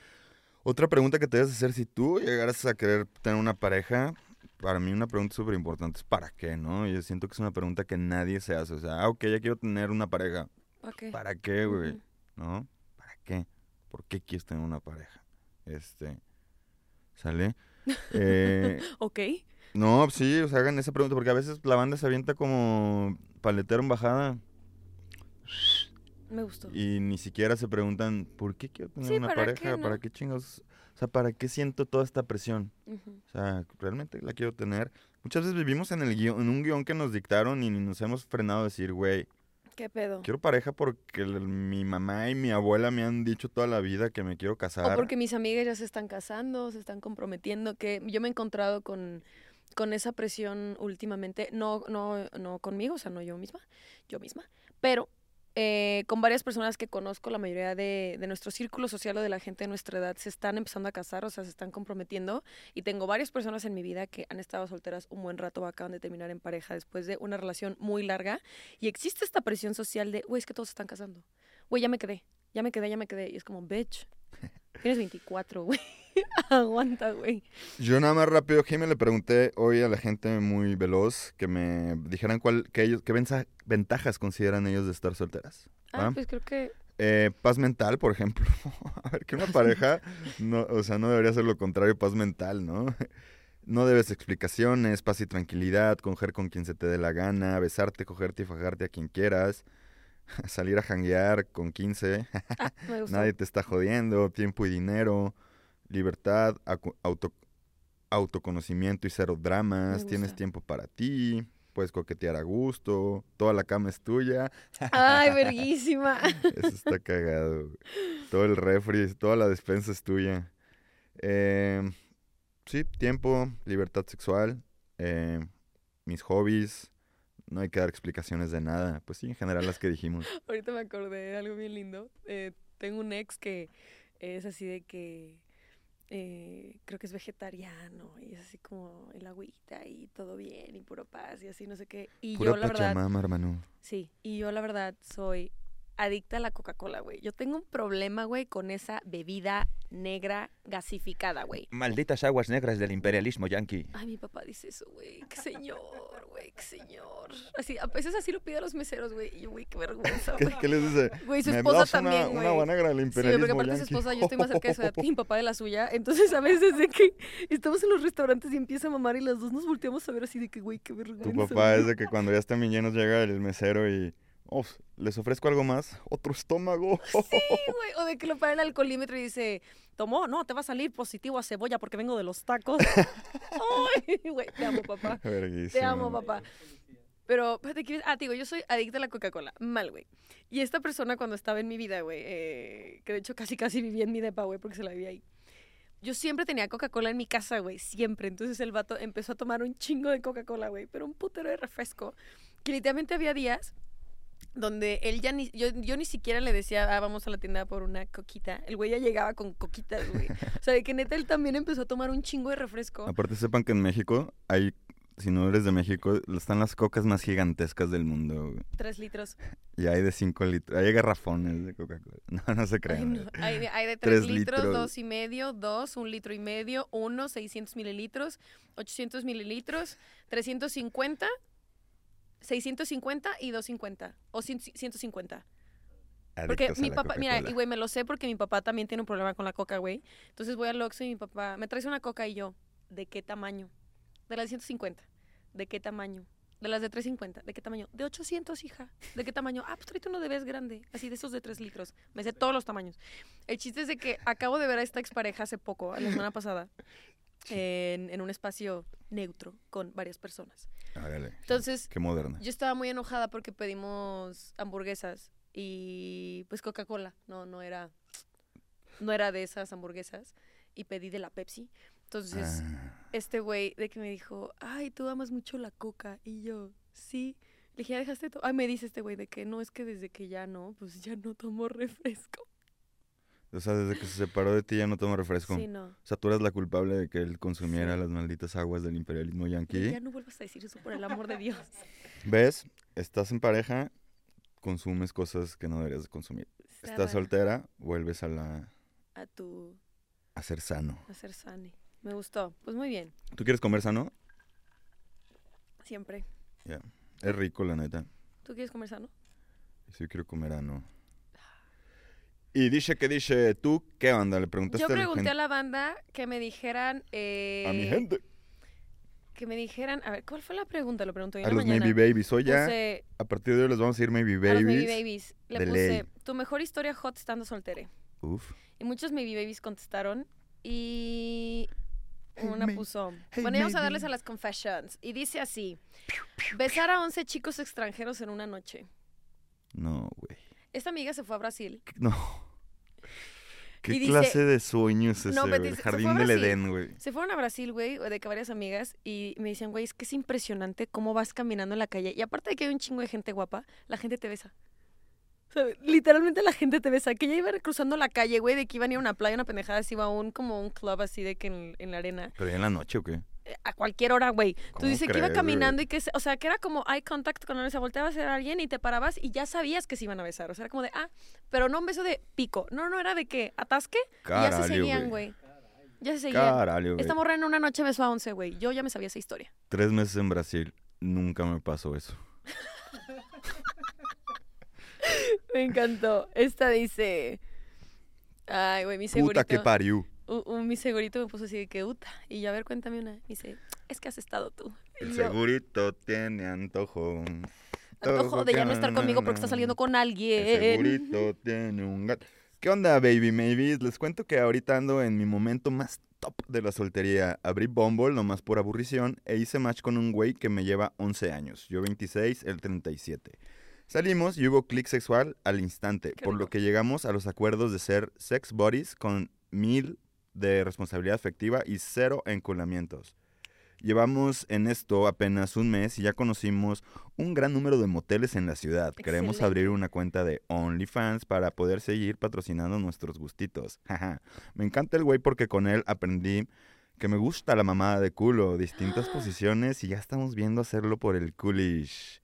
Otra pregunta que te debes hacer si tú llegaras a querer tener una pareja, para mí una pregunta súper importante es ¿para qué, no? Yo siento que es una pregunta que nadie se hace. O sea, ah, ok, ya quiero tener una pareja. ¿Para qué? ¿Para qué, güey? ¿No? ¿Para qué? ¿Por qué quieres tener una pareja? Este... ¿Sale? Eh, Ok. no, sí, o sea, hagan esa pregunta porque a veces la banda se avienta como paletero en bajada Me gustó. y ni siquiera se preguntan ¿por qué quiero tener Sí, una ¿para pareja? qué, no? ¿Para qué chingados? O sea, ¿para qué siento toda esta presión? O sea, realmente la quiero tener. Muchas veces vivimos en el guion, en un guion que nos dictaron y nos hemos frenado a decir, güey, ¿Qué pedo? quiero pareja porque el- mi mamá y mi abuela me han dicho toda la vida que me quiero casar. O porque mis amigas ya se están casando, se están comprometiendo, que yo me he encontrado con, con esa presión últimamente, no, no, no conmigo, o sea, no yo misma, yo misma, pero eh, con varias personas que conozco, la mayoría de, de nuestro círculo social o de la gente de nuestra edad se están empezando a casar, o sea, se están comprometiendo, y tengo varias personas en mi vida que han estado solteras un buen rato, o acaban de terminar en pareja después de una relación muy larga, y existe esta presión social de, güey, es que todos se están casando, güey, ya me quedé, ya me quedé, ya me quedé, y es como, bitch. Tienes 24, güey. Aguanta, güey. Yo nada más rápido, Jimmy, le pregunté hoy a la gente muy veloz que me dijeran cuál, que ellos, qué ventajas consideran ellos de estar solteras. Ah, pues creo que. Eh, paz mental, por ejemplo. a ver, que una pareja, no, o sea, no debería ser lo contrario, paz mental, ¿no? No debes explicaciones, paz y tranquilidad, coger con quien se te dé la gana, besarte, cogerte y fajarte a quien quieras, salir a janguear con 15, Ah, nadie te está jodiendo, tiempo y dinero, libertad, auto, autoconocimiento y cero dramas, tienes tiempo para ti, puedes coquetear a gusto, toda la cama es tuya, Ay, verguísima. eso está cagado. güey. Todo el refri, toda la despensa es tuya. Eh, sí, tiempo, libertad sexual, eh, mis hobbies. No hay que dar explicaciones de nada. Pues sí, en general las que dijimos. Ahorita me acordé de algo bien lindo. Eh, tengo un ex que es así de que eh, creo que es vegetariano y es así como el agüita y todo bien y puro paz y así no sé qué. Y yo la verdad, pachamama, hermano. sí, y yo la verdad soy adicta a la Coca-Cola, güey. Yo tengo un problema, güey, con esa bebida negra gasificada, güey. Malditas aguas negras del imperialismo yanqui. Ay, mi papá dice eso, güey. Qué señor, güey, qué señor. Así, a veces así lo pide a los meseros, güey. Y yo, güey, qué vergüenza, ¿Qué, güey. qué les dice? Güey, su "¿Me esposa una- también, Una, güey. agua negra del Sí, imperialismo porque aparte su yanqui. esposa, yo estoy más cerca de su edad que mi papá de la suya. Entonces, a veces de que estamos en los restaurantes y empieza a mamar y las dos nos volteamos a ver así de que, güey, qué vergüenza. Tu papá es de que cuando ya están bien llenos llega el mesero y... "Oh, ¿Les ofrezco algo más? ¿Otro estómago? Sí, güey. O de que lo para el alcoholímetro y dice, tomó, no, te va a salir positivo a cebolla porque vengo de los tacos. Ay, güey, te amo, papá. Te amo, papá. Pero, espérate, ¿quieres? Ah, te digo, yo soy adicta a la Coca-Cola. Mal, güey. Y esta persona cuando estaba en mi vida, güey, eh, que de hecho casi casi vivía en mi depa, güey, porque se la vivía ahí. Yo siempre tenía Coca-Cola en mi casa, güey, siempre. Entonces el vato empezó a tomar un chingo de Coca-Cola, güey, pero un putero de refresco. Que literalmente había días donde él ya ni, yo, yo ni siquiera le decía, ah, vamos a la tienda por una coquita. El güey ya llegaba con coquitas, güey. O sea, de que neta él también empezó a tomar un chingo de refresco. Aparte sepan que en México hay, si no eres de México, están las cocas más gigantescas del mundo. güey. Tres litros. Y hay de 5 litros, hay garrafones de Coca-Cola. No, no se Ay, crean. no. Hay, de, hay de 3 Tres litros, litros. dos y medio, dos, un litro y medio, uno, 600 mililitros, 800 mililitros, 350, 650 y 250 o 100 150. Porque mi papá, mira, y güey, me lo sé porque mi papá también tiene un problema con la coca, güey. Entonces voy al Oxxo y mi papá, ¿me traes una coca? Y yo, ¿de qué tamaño? De las de 150. ¿De qué tamaño? De las de 350. ¿De qué tamaño? De 800, hija. ¿De qué tamaño? Ah, pues tráete uno de vez grande. Así de esos de 3 litros. Me sé todos los tamaños. El chiste es de que acabo de ver a esta expareja hace poco, la semana pasada, en, en un espacio neutro con varias personas. Órale, Entonces, Qué moderna. yo estaba muy enojada porque pedimos hamburguesas y pues Coca-Cola, no, no era, no era de esas hamburguesas y pedí de la Pepsi. Entonces, Ah, este güey de que me dijo, ay, tú amas mucho la Coca y yo, sí. Le dije, ¿ya dejaste todo? Ay, me dice este güey de que no, es que desde que ya no, pues ya no tomo refresco. O sea, desde que se separó de ti ya no toma refresco. Sí, no. O sea, tú eres la culpable de que él consumiera Sí. las malditas aguas del imperialismo yanqui. Ya no vuelvas a decir eso por el amor de Dios. ¿Ves? Estás en pareja, consumes cosas que no deberías de consumir. Está Estás soltera, vuelves a la A tu, a ser sano. a ser sane. Me gustó. Pues muy bien, ¿Tú quieres comer sano? siempre. Ya. Es rico, la neta. ¿Tú quieres comer sano? Sí quiero comer ano. Y dice que dice, ¿tú qué onda? Le preguntaste Yo a la pregunté a la banda que me dijeran. eh, a mi gente. Que me dijeran. A ver, ¿cuál fue la pregunta? Lo pregunté hoy A en la los mañana. Maybe Babies. Hoy ya, Puse a partir de hoy les vamos a decir Maybe a los Babies. Maybe Babies. Le de puse ley. tu mejor historia hot estando soltere. Uf. Y muchos Maybe Babies contestaron. Y. Hey, Una puso. hey, bueno, vamos a darles a las confessions. Y dice así: Besar a 11 chicos extranjeros en una noche. No, güey. Esta amiga se fue a Brasil. No. ¿Qué Y dice- clase de sueño es No, El a jardín del. Edén, güey. Se fueron a Brasil, güey, de que varias amigas, y me decían, güey, es que es impresionante cómo vas caminando en la calle. Y aparte de que hay un chingo de gente guapa, la gente te besa. O sea, literalmente la gente te besa. Que ya iban cruzando la calle, güey, de que iban a ir a una playa, una pendejada, así iba a un, como un club así de que en, en la arena. ¿Pero ya en la noche o qué? A cualquier hora, güey. Tú ¿Cómo dices que iba caminando y que, o sea, que era como eye contact cuando se volteaba a ser alguien y te parabas y ya sabías que se iban a besar. O sea, era como de, ah, pero no un beso de pico. No, no, era de que atasque y ya se seguían, güey. Ya se seguían. Caralho. Esta morra en una noche besó a 11, güey. Yo ya me sabía esa historia. Tres meses en Brasil. Nunca me pasó eso. Me encantó. Esta dice... Ay, güey, mi segurito. Puta que pariu. U- un- mi segurito me puso así de que, uta. Y yo, a ver, cuéntame una. Dice, es que has estado tú. El yo, segurito tiene antojo. Antojo de ya no estar conmigo porque está saliendo con El alguien. segurito tiene un gato. ¿Qué onda, baby maybes? Les cuento que ahorita ando en mi momento más top de la soltería. Abrí Bumble nomás por aburrición e hice match con un güey que me lleva 11 años. Yo 26, él 37. Salimos y hubo clic sexual al instante, por lo que llegamos a los acuerdos de ser sex buddies con mil de responsabilidad afectiva y cero enculamientos. Llevamos en esto apenas un mes y ya conocimos un gran número de moteles en la ciudad. Queremos abrir una cuenta de OnlyFans para poder seguir patrocinando nuestros gustitos. Me encanta el güey porque con él aprendí que me gusta la mamada de culo, distintas posiciones y ya estamos viendo hacerlo por el coolish.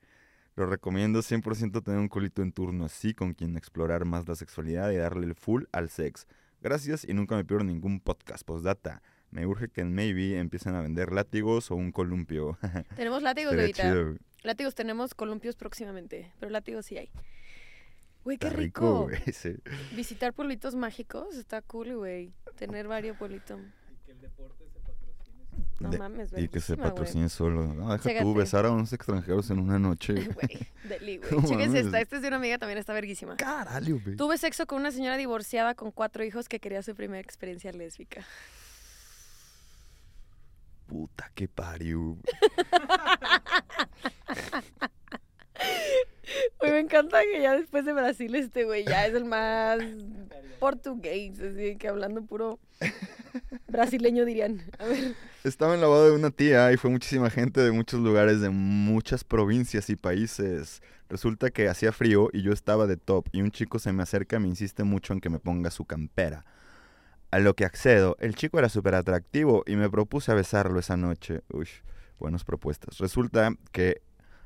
Lo recomiendo 100% tener un culito en turno así con quien explorar más la sexualidad y darle el full al sex. Gracias y nunca me pierdo ningún podcast postdata. Me urge que en Maybe empiecen a vender látigos o un columpio. Tenemos látigos, güey. Látigos tenemos, columpios próximamente. Pero látigos sí hay. Güey, qué rico. güey, sí. Visitar pueblitos mágicos está cool, güey. Tener varios pueblitos. No De- mames, Y que se patrocine solo. No, deja Chécate. tú besar a unos extranjeros en una noche. Güey, deli, güey. Esta. Esta es de una amiga también, está verguísima. Caralho, güey. Tuve sexo con una señora divorciada con cuatro hijos que quería su primera experiencia lésbica. Puta que pariu. Güey, me encanta que ya después de Brasil este güey ya es el más portugués, así que hablando puro brasileño dirían. A ver, Estaba en la boda de una tía y fue muchísima gente de muchos lugares, de muchas provincias y países. Resulta que hacía frío y yo estaba de top y un chico se me acerca y me insiste mucho en que me ponga su campera. A lo que accedo, el chico era súper atractivo y me propuse a besarlo esa noche. Uy, buenas propuestas. Resulta que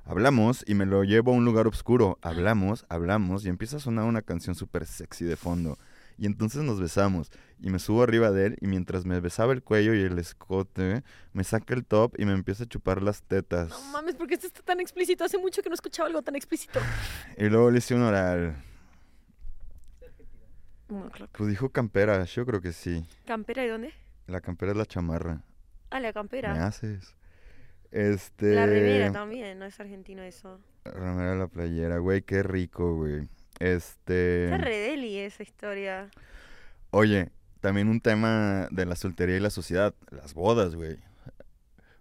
hablamos y me lo llevo a un lugar oscuro. Hablamos, hablamos y empieza a sonar una canción súper sexy de fondo. Y entonces nos besamos y me subo arriba de él y mientras me besaba el cuello y el escote, me saca el top y me empieza a chupar las tetas. no mames, porque esto está tan explícito. Hace mucho que no escuchaba algo tan explícito. Y luego le hice un oral. Bueno, claro. Pues dijo campera, yo creo que sí. ¿Campera y dónde? La campera es la chamarra. Ah, la Me campera. haces. Este. La remera también, no es argentino eso. Remera de la playera, güey, qué rico, güey. Este. Está re deli esa historia. Oye, también un tema de la soltería y la sociedad, las bodas, güey.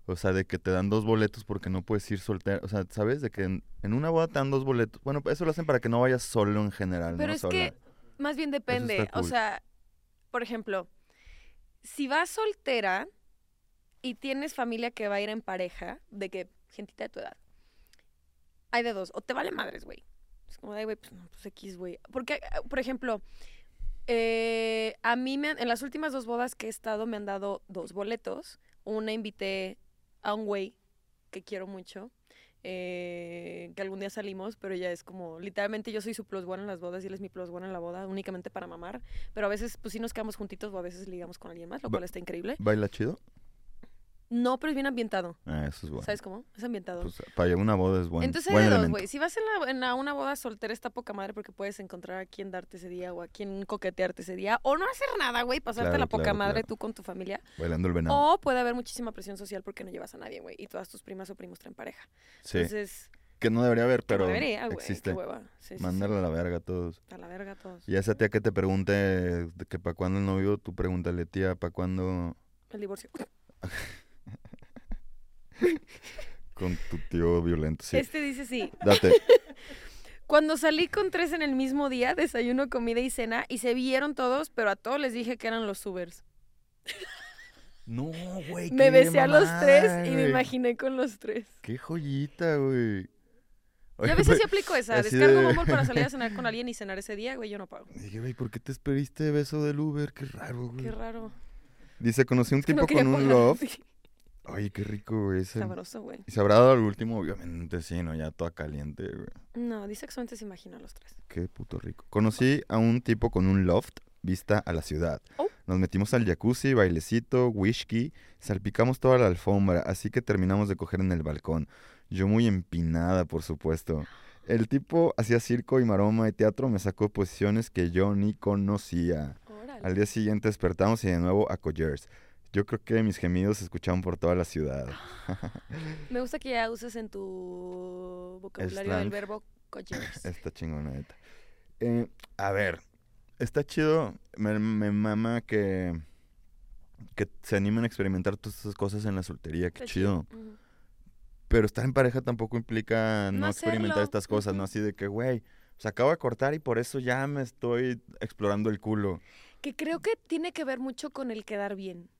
O sea, de que te dan dos boletos porque no puedes ir soltero. O sea, ¿sabes? De que en, en una boda te dan dos boletos. Bueno, eso lo hacen para que no vayas solo en general, Pero ¿no? es Sola. que más bien depende. O sea, por ejemplo, si vas soltera y tienes familia que va a ir en pareja, de que gentita de tu edad, hay de dos. O te vale madres, güey. Es como, ay, güey, pues no, pues X, güey. Porque, ah, por ejemplo, eh, a mí me han- en las últimas dos bodas que he estado me han dado dos boletos. Una invité a un güey que quiero mucho. eh, que algún día salimos, pero ya es como, literalmente yo soy su plus one en las bodas y él es mi plus one en la boda, únicamente para mamar, pero a veces pues sí nos quedamos juntitos o a veces ligamos con alguien más, lo cual está increíble. ¿Baila chido? No, pero es bien ambientado, Ah, eso es bueno. ¿sabes cómo? Es ambientado. Pues para llevar una boda es bueno. Entonces hay de dos, güey. Si vas en, la, en la- una boda soltera está poca madre porque puedes encontrar a quién darte ese día o a quién coquetearte ese día o no hacer nada, güey, pasarte Claro, la poca claro, madre claro. tú con tu familia. Bailando el venado. O puede haber muchísima presión social porque no llevas a nadie, güey, y todas tus primas o primos traen pareja. sí. Entonces, que no debería haber, pero no debería, güey, existe. qué hueva. Sí, sí, sí. Mándale a la verga a todos. A la verga todos. Y a esa tía que te pregunte que para cuándo el novio, tú pregúntale, tía, para cuándo El divorcio. con tu tío violento. Sí. Este dice sí. Date. Cuando salí con tres en el mismo día, desayuno, comida y cena, y se vieron todos, pero a todos les dije que eran los Ubers. No, güey. Me besé a los tres y me imaginé con los tres. Qué joyita, güey. Yo a veces sí aplico esa. así Descargo de- Bumble para salir a cenar con alguien y cenar ese día, güey, yo no pago. Dije, güey, ¿por qué te esperiste beso del Uber? Qué raro, güey. Qué raro. Dice, conocí un tipo no con un love. Sí, Ay, qué rico, güey. ese. Sabroso, güey. Y se habrá dado al último, obviamente, sí, ¿no? Ya toda caliente, güey. No, dice que solamente se imagina a los tres. Qué puto rico. Conocí a un tipo con un loft vista a la ciudad. Oh. Nos metimos al jacuzzi, bailecito, whisky, salpicamos toda la alfombra, así que terminamos de coger en el balcón. Yo muy empinada, por supuesto. El tipo hacía circo y maroma y teatro, me sacó posiciones que yo ni conocía. Órale. Al día siguiente despertamos y de nuevo a Collers. Yo creo que mis gemidos se escuchaban por toda la ciudad. Me gusta que ya uses en tu vocabulario Slang. el verbo coyers. Está chingona, neta. Eh, a ver, está chido. Me, me mama que, que se animen a experimentar todas esas cosas en la soltería. Qué Está chido. Pero estar en pareja tampoco implica no, No experimentar hacerlo, estas cosas, ¿no? Así de que, güey, se acabo de cortar y por eso ya me estoy explorando el culo. Que creo que tiene que ver mucho con el quedar bien.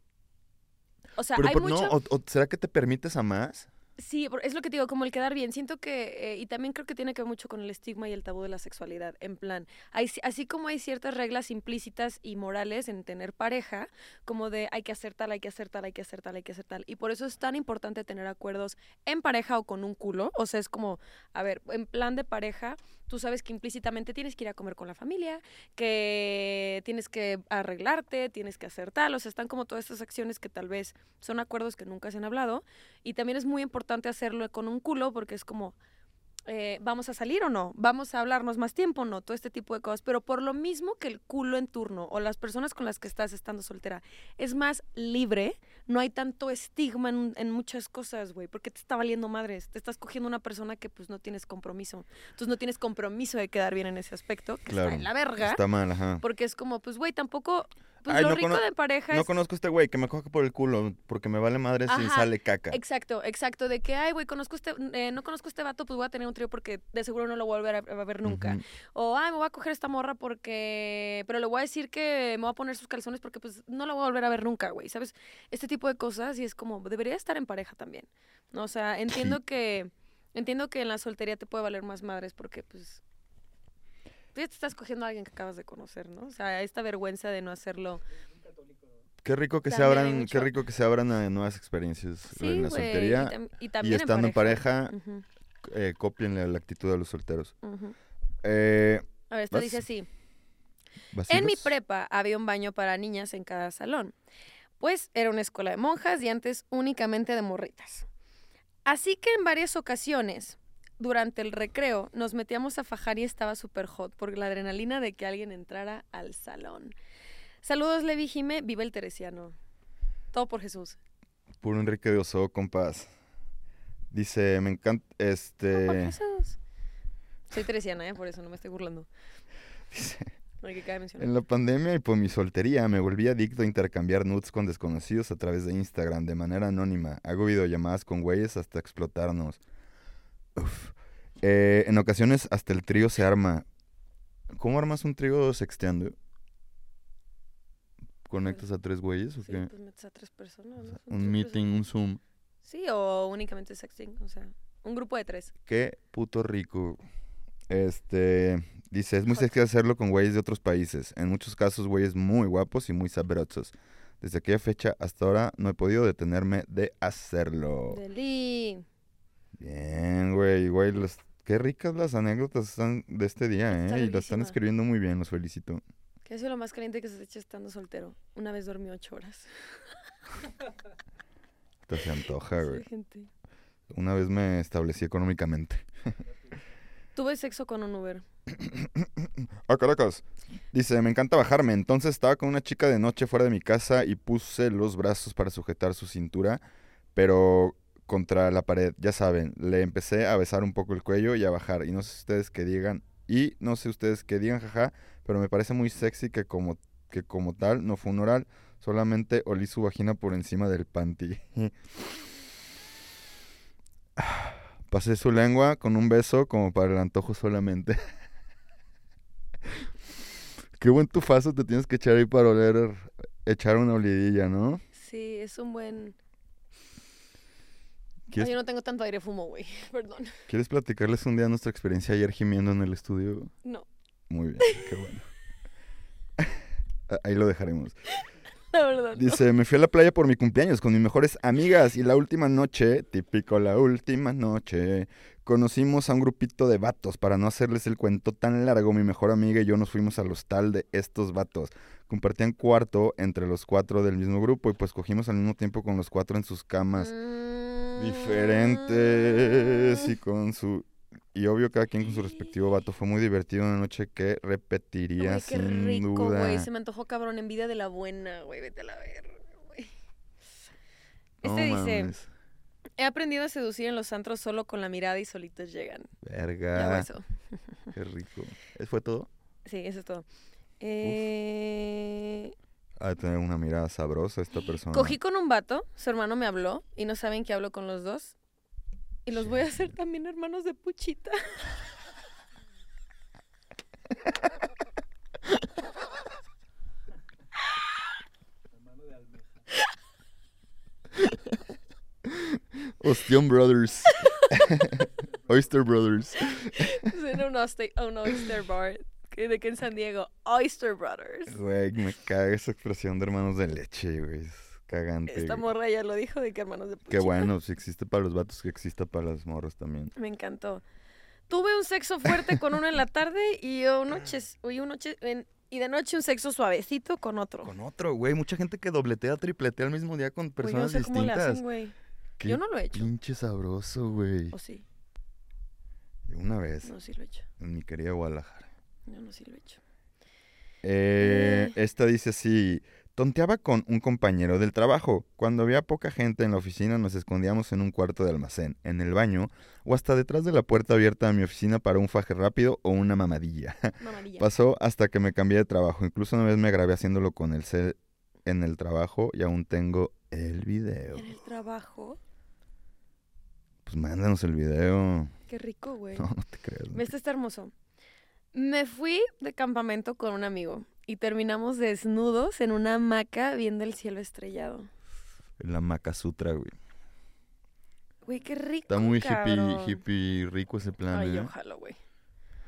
O sea, Pero hay por- mucho... no, o, o ¿será que te permites a más? Sí, es lo que te digo, como el quedar bien. Siento que, eh, y también creo que tiene que ver mucho con el estigma y el tabú de la sexualidad. En plan, hay, así como hay ciertas reglas implícitas y morales en tener pareja, como de hay que hacer tal, hay que hacer tal, hay que hacer tal, hay que hacer tal. Y por eso es tan importante tener acuerdos en pareja o con un culo. O sea, es como, a ver, en plan de pareja, tú sabes que implícitamente tienes que ir a comer con la familia, que tienes que arreglarte, tienes que hacer tal. O sea, están como todas estas acciones que tal vez son acuerdos que nunca se han hablado. Y también es muy importante hacerlo con un culo porque es como, eh, ¿vamos a salir o no? ¿Vamos a hablarnos más tiempo o no? Todo este tipo de cosas. Pero por lo mismo que el culo en turno o las personas con las que estás estando soltera es más libre, no hay tanto estigma en, en muchas cosas, güey, porque te está valiendo madres. Te estás cogiendo una persona que pues no tienes compromiso. Entonces no tienes compromiso de quedar bien en ese aspecto, que Claro, está en la verga. Está mal, ajá. Porque es como, pues, güey, tampoco... Pues Ay, lo no rico de pareja No es... conozco a este güey que me coge por el culo porque me vale madre si Ajá, sale caca. Exacto, exacto, de que, ay, güey, conozco este, eh, no conozco a este vato, pues voy a tener un trío porque de seguro no lo voy a volver a, a ver nunca. O, ay, me voy a coger esta morra porque, pero le voy a decir que me voy a poner sus calzones porque pues no la voy a volver a ver nunca, güey, ¿sabes? Este tipo de cosas y es como, debería estar en pareja también, ¿no? O sea, entiendo que, entiendo que en la soltería te puede valer más madres porque pues... tú Ya te estás cogiendo a alguien que acabas de conocer, ¿no? O sea, esta vergüenza de no hacerlo. Qué rico que se También abran, qué rico que se abran a nuevas experiencias Sí, en la soltería. y, tam- y también estando en pareja, Ujú, Eh, cópienle la actitud de los solteros. Eh, A ver, esto ¿Vas? dice así. En mi prepa había un baño para niñas en cada salón, pues era una escuela de monjas y antes únicamente de morritas. Así que en varias ocasiones, durante el recreo, nos metíamos a fajar y estaba súper hot por la adrenalina de que alguien entrara al salón. Saludos, Levi Jime, viva el teresiano. Todo por Jesús. Puro Enrique de Oso, compas. Dice, me encanta, por este... Jesús. Soy teresiana, ¿eh? por eso no me estoy burlando. dice. En la pandemia y por mi soltería me volví adicto a intercambiar nudes con desconocidos a través de Instagram de manera anónima. Hago videollamadas con güeyes hasta explotarnos. Uf. Eh, en ocasiones hasta el trío se arma. ¿Cómo armas un trío sexteando? ¿Conectas a tres güeyes o Sí, qué? pues metes a tres personas. ¿no? Son Un tres meeting, un Zoom. Sí, o únicamente sexting, o sea, un grupo de tres. Qué puto rico. Este, dice, es muy sexy hacerlo con güeyes de otros países. En muchos casos, güeyes muy guapos y muy sabrosos. Desde aquella fecha hasta ahora no he podido detenerme de hacerlo. Deli. Bien, güey, güey, las- qué ricas las anécdotas están de este día, ¿eh? Está Y las están escribiendo muy bien, los felicito. ¿Qué ha sido lo más caliente que se has hecho estando soltero? Una vez dormí ocho horas. Te se antoja, Sí, güey. gente. Una vez me establecí económicamente. Tuve sexo con un Uber. Ah, Caracas. Dice, me encanta bajarme. Entonces estaba con una chica de noche fuera de mi casa y puse los brazos para sujetar su cintura, pero contra la pared, ya saben, le empecé a besar un poco el cuello y a bajar. Y no sé ustedes qué digan, y no sé ustedes qué digan, jaja, pero me parece muy sexy que como, que como tal no fue un oral, solamente olí su vagina por encima del panty. Pasé su lengua con un beso como para el antojo solamente. Qué buen tufazo te tienes que echar ahí para oler, echar una olidilla, ¿no? Sí, es un buen... Ay, ¿Quieres, yo no tengo tanto aire fumo, güey. Perdón. ¿Quieres platicarles un día nuestra experiencia ayer gimiendo en el estudio? No, Muy bien, qué bueno. Ah, Ahí lo dejaremos. la verdad. no. Dice, me fui a la playa por mi cumpleaños con mis mejores amigas y la última noche, típico la última noche, conocimos a un grupito de vatos. Para no hacerles el cuento tan largo, mi mejor amiga y yo nos fuimos al hostal de estos vatos. Compartían cuarto entre los cuatro del mismo grupo y pues cogimos al mismo tiempo con los cuatro en sus camas Mm. Diferentes y con su... Y obvio, cada quien con su respectivo vato. Fue muy divertido una noche que repetiría Güey, qué sin rico, duda. güey. Se me antojó cabrón, envidia de la buena, güey. Vete a la verga, güey. No Este dice, mames. he aprendido a seducir en los antros solo con la mirada y solitos llegan. Verga. eso. Qué rico. ¿Eso fue todo? Sí, eso es todo. Eh, De tener una mirada sabrosa esta persona. Cogí con un vato, su hermano me habló y no saben que hablo con los dos. Y los voy a hacer también hermanos de puchita. Ostión Brothers. Oyster Brothers. Un, oyster, bar de que en San Diego. Oyster Brothers. Güey, me caga esa expresión de hermanos de leche, güey. Es cagante. Esta morra ya lo dijo de que hermanos de puchita. Qué bueno, si existe para los vatos, que exista para las morras también. Me encantó. Tuve un sexo fuerte con uno en la tarde y noches, y, en- y de noche un sexo suavecito con otro. Con otro, güey. Mucha gente que dobletea, tripletea al mismo día con Güey, yo no personas sé cómo le distintas. hacen, güey. Qué Yo no lo he hecho. Pinche sabroso, güey. O sí, Una vez, no, sí lo he hecho. en mi querida Guadalajara. Yo no, sí lo he hecho. Eh, Eh. Esta dice así. Tonteaba con un compañero del trabajo. Cuando había poca gente en la oficina nos escondíamos en un cuarto de almacén, en el baño o hasta detrás de la puerta abierta a mi oficina para un faje rápido o una mamadilla. Mamadilla. Pasó hasta que me cambié de trabajo. Incluso una vez me grabé haciéndolo con el cel en el trabajo y aún tengo el video. En el trabajo. Pues mándanos el video. Qué rico, güey. No, no te creas. no Este está hermoso. Me fui de campamento con un amigo y terminamos desnudos en una hamaca viendo el cielo estrellado. te- La Maca Sutra, güey. Güey, qué rico. Está muy hippie, hippie rico ese plan, Ay, ¿eh? ojalá, güey.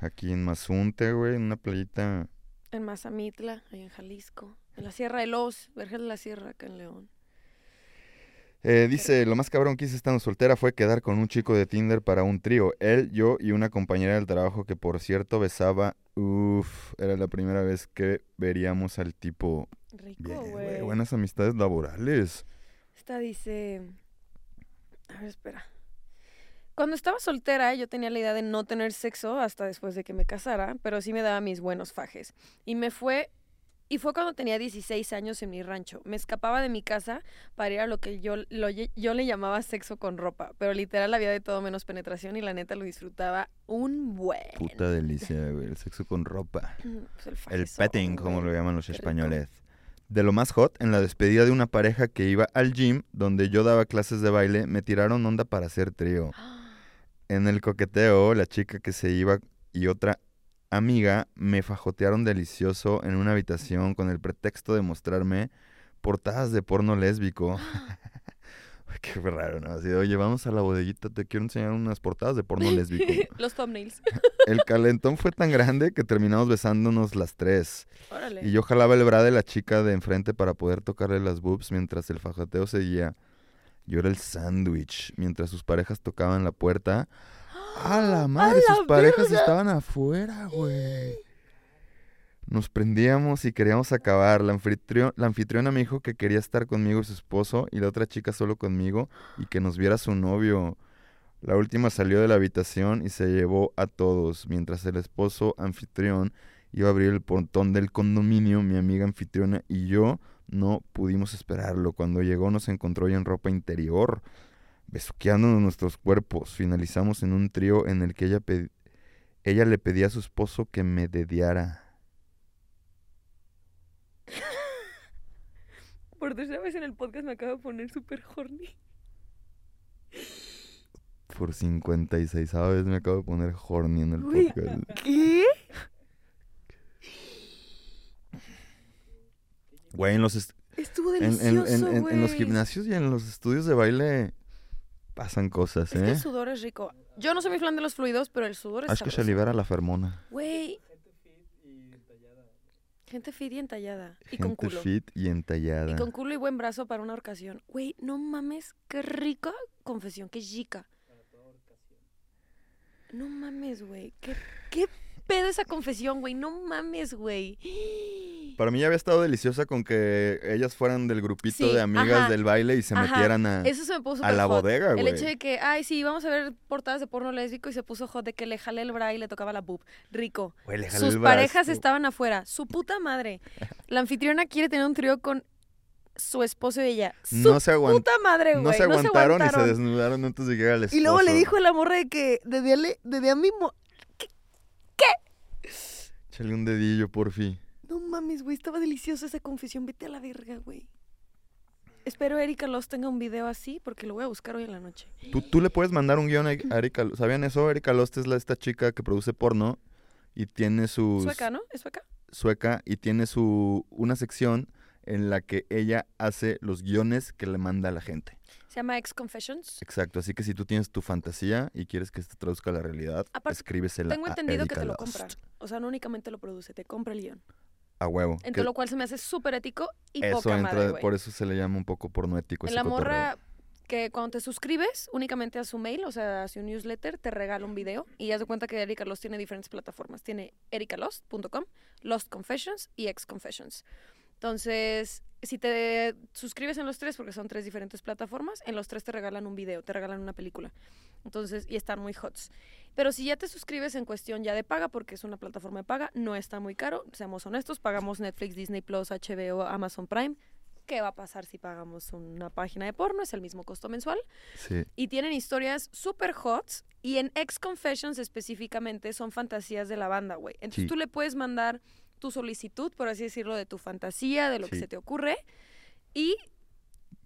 Aquí en Mazunte, güey, en una playita. En Mazamitla, ahí en Jalisco. En la Sierra de Los, Vergel de la Sierra, acá en León. Eh, dice, lo más cabrón que hice estando soltera fue quedar con un chico de Tinder para un trío. Él, yo y una compañera del trabajo que por cierto besaba. Uf, era la primera vez que veríamos al tipo. Rico, güey. buenas amistades laborales. Esta dice. A ver, espera. Cuando estaba soltera, yo tenía la idea de no tener sexo hasta después de que me casara, pero sí me daba mis buenos fajes. Y me fue. Y fue cuando tenía 16 años en mi rancho. Me escapaba de mi casa para ir a lo que yo, lo yo le llamaba sexo con ropa, pero literal había de todo menos penetración y la neta lo disfrutaba un buen. Puta delicia, güey, el sexo con ropa. Pues el El petting, como lo llaman los españoles. De lo más hot, en la despedida de una pareja que iba al gym, donde yo daba clases de baile, me tiraron onda para hacer trío. En el coqueteo, la chica que se iba y otra amiga me fajotearon delicioso en una habitación con el pretexto de mostrarme portadas de porno lésbico. Ay, Qué raro, ¿no? Así de, oye, vamos a la bodeguita, te quiero enseñar unas portadas de porno lésbico. Los thumbnails. El calentón fue tan grande que terminamos besándonos las tres. Órale. Y yo jalaba el bra de la chica de enfrente para poder tocarle las boobs mientras el fajoteo seguía. Yo era el sándwich, mientras sus parejas tocaban la puerta. ¡A la madre! la sus parejas verga! estaban afuera, güey. Nos prendíamos y queríamos acabar. La, anfitrión- la anfitriona me dijo que quería estar conmigo y su esposo y la otra chica solo conmigo y que nos viera su novio. La última salió de la habitación y se llevó a todos, mientras el esposo anfitrión iba a abrir el portón del condominio, mi amiga anfitriona y yo no pudimos esperarlo. Cuando llegó nos encontró ya en ropa interior, besuqueándonos nuestros cuerpos. Finalizamos en un trío en el que ella, ella le pedía a su esposo que me dediara. Por tercera vez en el podcast me acabo de poner súper horny. Por 56 vez me acabo de poner horny en el podcast. ¿Qué? Güey, en los, est- Estuvo en, en- delicioso, en- en- en los gimnasios y en los estudios de baile pasan cosas, Es que ¿eh? el sudor es rico. Yo no soy muy fan de los fluidos, pero el sudor es Es que se libera la fermona. Güey. Gente fit y entallada. Y con Gente culo. fit y entallada. Y con culo y buen brazo para una ocasión. Güey, no mames, qué rica confesión, qué chica. No mames, güey. Qué, qué pedo esa confesión, güey? No mames, güey. Para mí ya había estado deliciosa con que ellas fueran del grupito Sí, de amigas ajá, del baile y se ajá. metieran a, Eso se me puso a súper la hot. bodega, El güey. hecho de que, ay, sí, vamos a ver portadas de porno lésbico y se puso hot de que le jalé el bra y le tocaba la boob. Rico. Güey, le jalé Sus el parejas estaban afuera. Su puta madre. La anfitriona quiere tener un trío con su esposo y ella. Su No se puta madre, güey. No se aguantaron y se aguantaron. desnudaron antes de llegar al esposo. Y luego le dijo la morra de que desde a, le- desde a mismo. Échale un dedillo, porfi. No mames, güey, estaba deliciosa esa confesión. Vete a la verga, güey. Espero Erika Los tenga un video así porque lo voy a buscar hoy en la noche. ¿Tú, tú le puedes mandar un guion a Erika. ¿Sabían eso? Erika Lost es la, esta chica que produce porno y tiene sus... Sueca, ¿no? ¿Es sueca? sueca y tiene su una sección en la que ella hace los guiones que le manda a la gente. Se llama Ex Confessions. Exacto, así que si tú tienes tu fantasía y quieres que se traduzca a la realidad, Aparte, escríbesela Tengo a entendido que te lo compra. O sea, no únicamente lo produce, te compra el guion. A huevo. Entre que lo cual se me hace súper ético y eso poca entra, madre, por eso se le llama un poco pornoético ese La cotorreo. morra que cuando te suscribes únicamente a su mail, o sea, a su newsletter, te regala un video y haz de cuenta que Erika Lost tiene diferentes plataformas. Tiene ericalost.com, Lost Confessions y Ex Confessions. Entonces, si te suscribes en los tres, porque son tres diferentes plataformas, en los tres te regalan un video, te regalan una película. Entonces, y están muy hots. Pero si ya te suscribes en cuestión ya de paga, porque es una plataforma de paga, no está muy caro, seamos honestos, pagamos Netflix, Disney Plus, HBO, Amazon Prime. ¿Qué va a pasar si pagamos una página de porno? Es el mismo costo mensual. Sí. Y tienen historias super hot. Y en Ex Confessions específicamente son fantasías de la banda, güey. Entonces Sí. tú le puedes mandar tu solicitud, por así decirlo, de tu fantasía, de lo que se te ocurre. Y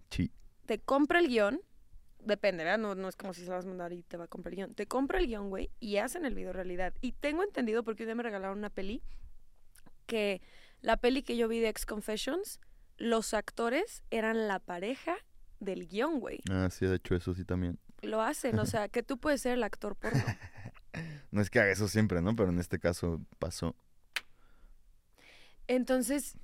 Sí. te compra el guion. Depende, ¿verdad? No, no es como si se lo vas a mandar y te va a comprar el guion. Te compra el guion, güey, y hacen el video realidad. Y tengo entendido, porque un día me regalaron una peli, que la peli que yo vi de Ex Confessions, los actores eran la pareja del guion, güey. Ah, sí, de hecho eso sí también. Lo hacen, o sea, que tú puedes ser el actor porno. No es que haga eso siempre, ¿no? Pero en este caso pasó. Entonces,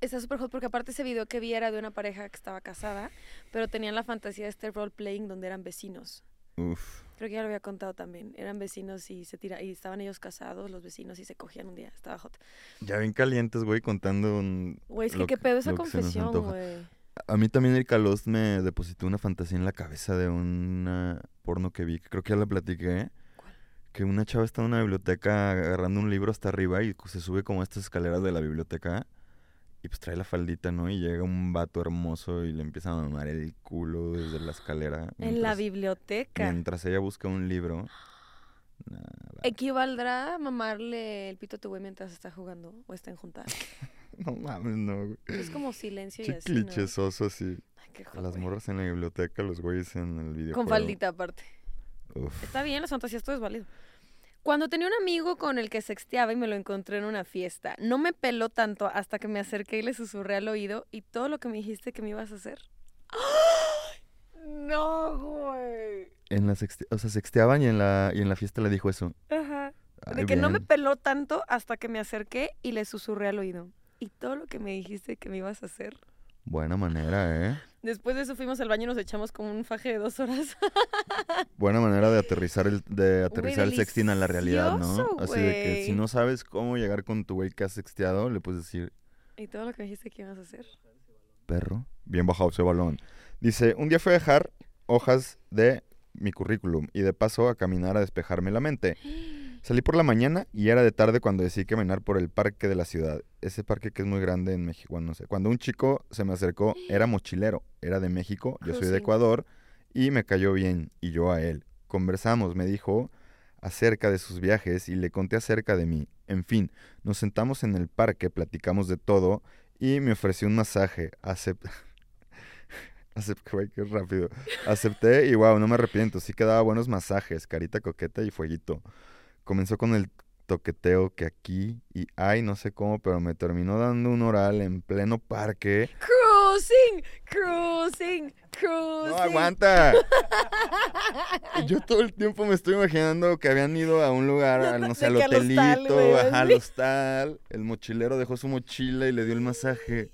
está súper hot porque aparte ese video que vi era de una pareja que estaba casada, pero tenían la fantasía de este role playing donde eran vecinos. Uf. Creo que ya lo había contado también. Eran vecinos y se tira y estaban ellos casados, los vecinos y se cogían un día. Estaba hot. Ya bien calientes, güey, contando un... Güey, es que qué pedo esa confesión, güey. A mí también Erika Lost me depositó una fantasía en la cabeza de una porno que vi, que creo que ya la platiqué. Que una chava está en una biblioteca agarrando un libro hasta arriba y se sube como a estas escaleras de la biblioteca y pues trae la faldita, ¿no? Y llega un vato hermoso y le empieza a mamar el culo desde la escalera. En la biblioteca. Mientras ella busca un libro. Nah, ¿Equivaldrá a mamarle el pito a tu güey mientras está jugando o están juntas? no mames, no, güey. Es como silencio y así, ¿no? clichesoso así. Ay, qué hot, Las morras en la biblioteca, los güeyes en el videojuego. Con faldita aparte. Uf. Está bien, las fantasías, todo es válido. Cuando tenía un amigo con el que sexteaba y me lo encontré en una fiesta, no me peló tanto hasta que me acerqué y le susurré al oído y todo lo que me dijiste que me ibas a hacer. ¡Ay! No, güey. En la sexte- o sea, sexteaban y en la, y en la fiesta le dijo eso. Ajá. De que no me peló tanto hasta que me acerqué y le susurré al oído. Y todo lo que me dijiste que me ibas a hacer. Buena manera, ¿eh? Después de eso fuimos al baño y nos echamos como un faje de dos horas. Buena manera de aterrizar el, de aterrizar el sexting a la realidad, ¿no? Así de que si no sabes cómo llegar con tu güey que has sexteado, le puedes decir, y todo lo que dijiste que ibas a hacer. perro, bien bajado ese balón. Dice, un día fui a dejar hojas de mi currículum y de paso a caminar a despejarme la mente. Salí por la mañana y era de tarde cuando decidí caminar por el parque de la ciudad. Ese parque que es muy grande en México, bueno, no sé. Cuando un chico se me acercó, era mochilero, era de México, yo soy de. Ecuador y me cayó bien y yo a él. Conversamos, me dijo acerca de sus viajes y le conté acerca de mí. En fin, nos sentamos en el parque, platicamos de todo y me ofreció un masaje. Acep- Acep- güey, qué rápido. Acepté y wow, no me arrepiento. Sí que daba buenos masajes, carita coqueta y fueguito. Comenzó con el toqueteo que aquí y ay, no sé cómo, pero me terminó dando un oral en pleno parque. Cruising, cruising, cruising. ¡No aguanta! Yo todo el tiempo me estoy imaginando que habían ido a un lugar, al, no sé, al hotelito, ajá, al hostal. El mochilero dejó su mochila y le dio el masaje.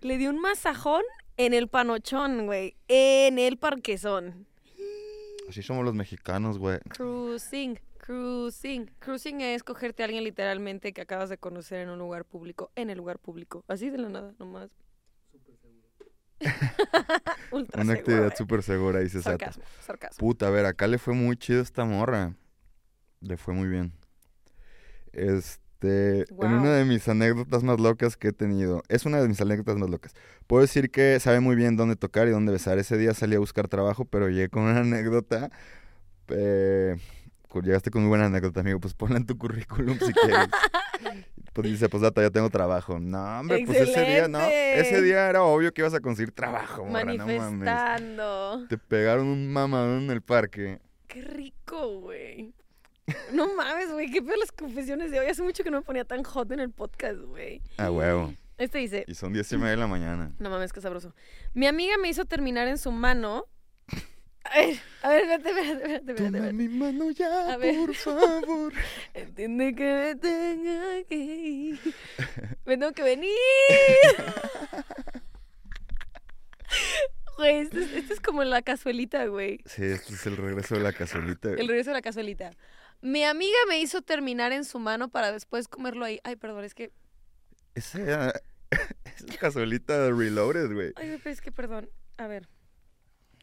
Le di un masajón en el panochón, güey. En el parquezón. Así somos los mexicanos, güey. Cruising, Cruising. Cruising es cogerte a alguien literalmente que acabas de conocer en un lugar público, en el lugar público. Así de la nada, nomás. Ultra Una seguro, actividad eh. súper segura, dice Sata. Sarcasmo, sarcasmo. Puta, a ver, acá le fue muy chido esta morra. Le fue muy bien. Este, en una de mis anécdotas más locas que he tenido, es una de mis anécdotas más locas. Puedo decir que sabe muy bien dónde tocar y dónde besar. Ese día salí a buscar trabajo, pero llegué con una anécdota. eh, llegaste con muy buena anécdota, amigo. Pues ponla en tu currículum si quieres. Pues dice, pues data, ya tengo trabajo. No, hombre, pues ese día, no. Ese día era obvio que ibas a conseguir trabajo, morra, no mames. Manifestando. Te pegaron un mamadón en el parque. Qué rico, güey. No mames, güey. Qué peor las confesiones de hoy. Hace mucho que no me ponía tan hot en el podcast, güey. A huevo. Este dice, Y son diez y media de la mañana. no mames, qué sabroso. Mi amiga me hizo terminar en su mano. A ver, a ver, espérate, espérate, espérate, espérate, Toma mi mano ya, A ver. por favor. Entiende que me tenga que ir. Me tengo que venir. Güey, esto es, esto es como la cazuelita, güey. Sí, este es el regreso de la cazuelita. El regreso de la cazuelita. Mi amiga me hizo terminar en su mano para después comerlo ahí. Ay, perdón, es que. Esa era- es la cazuelita reloaded, güey. Ay, pero es que perdón. A ver.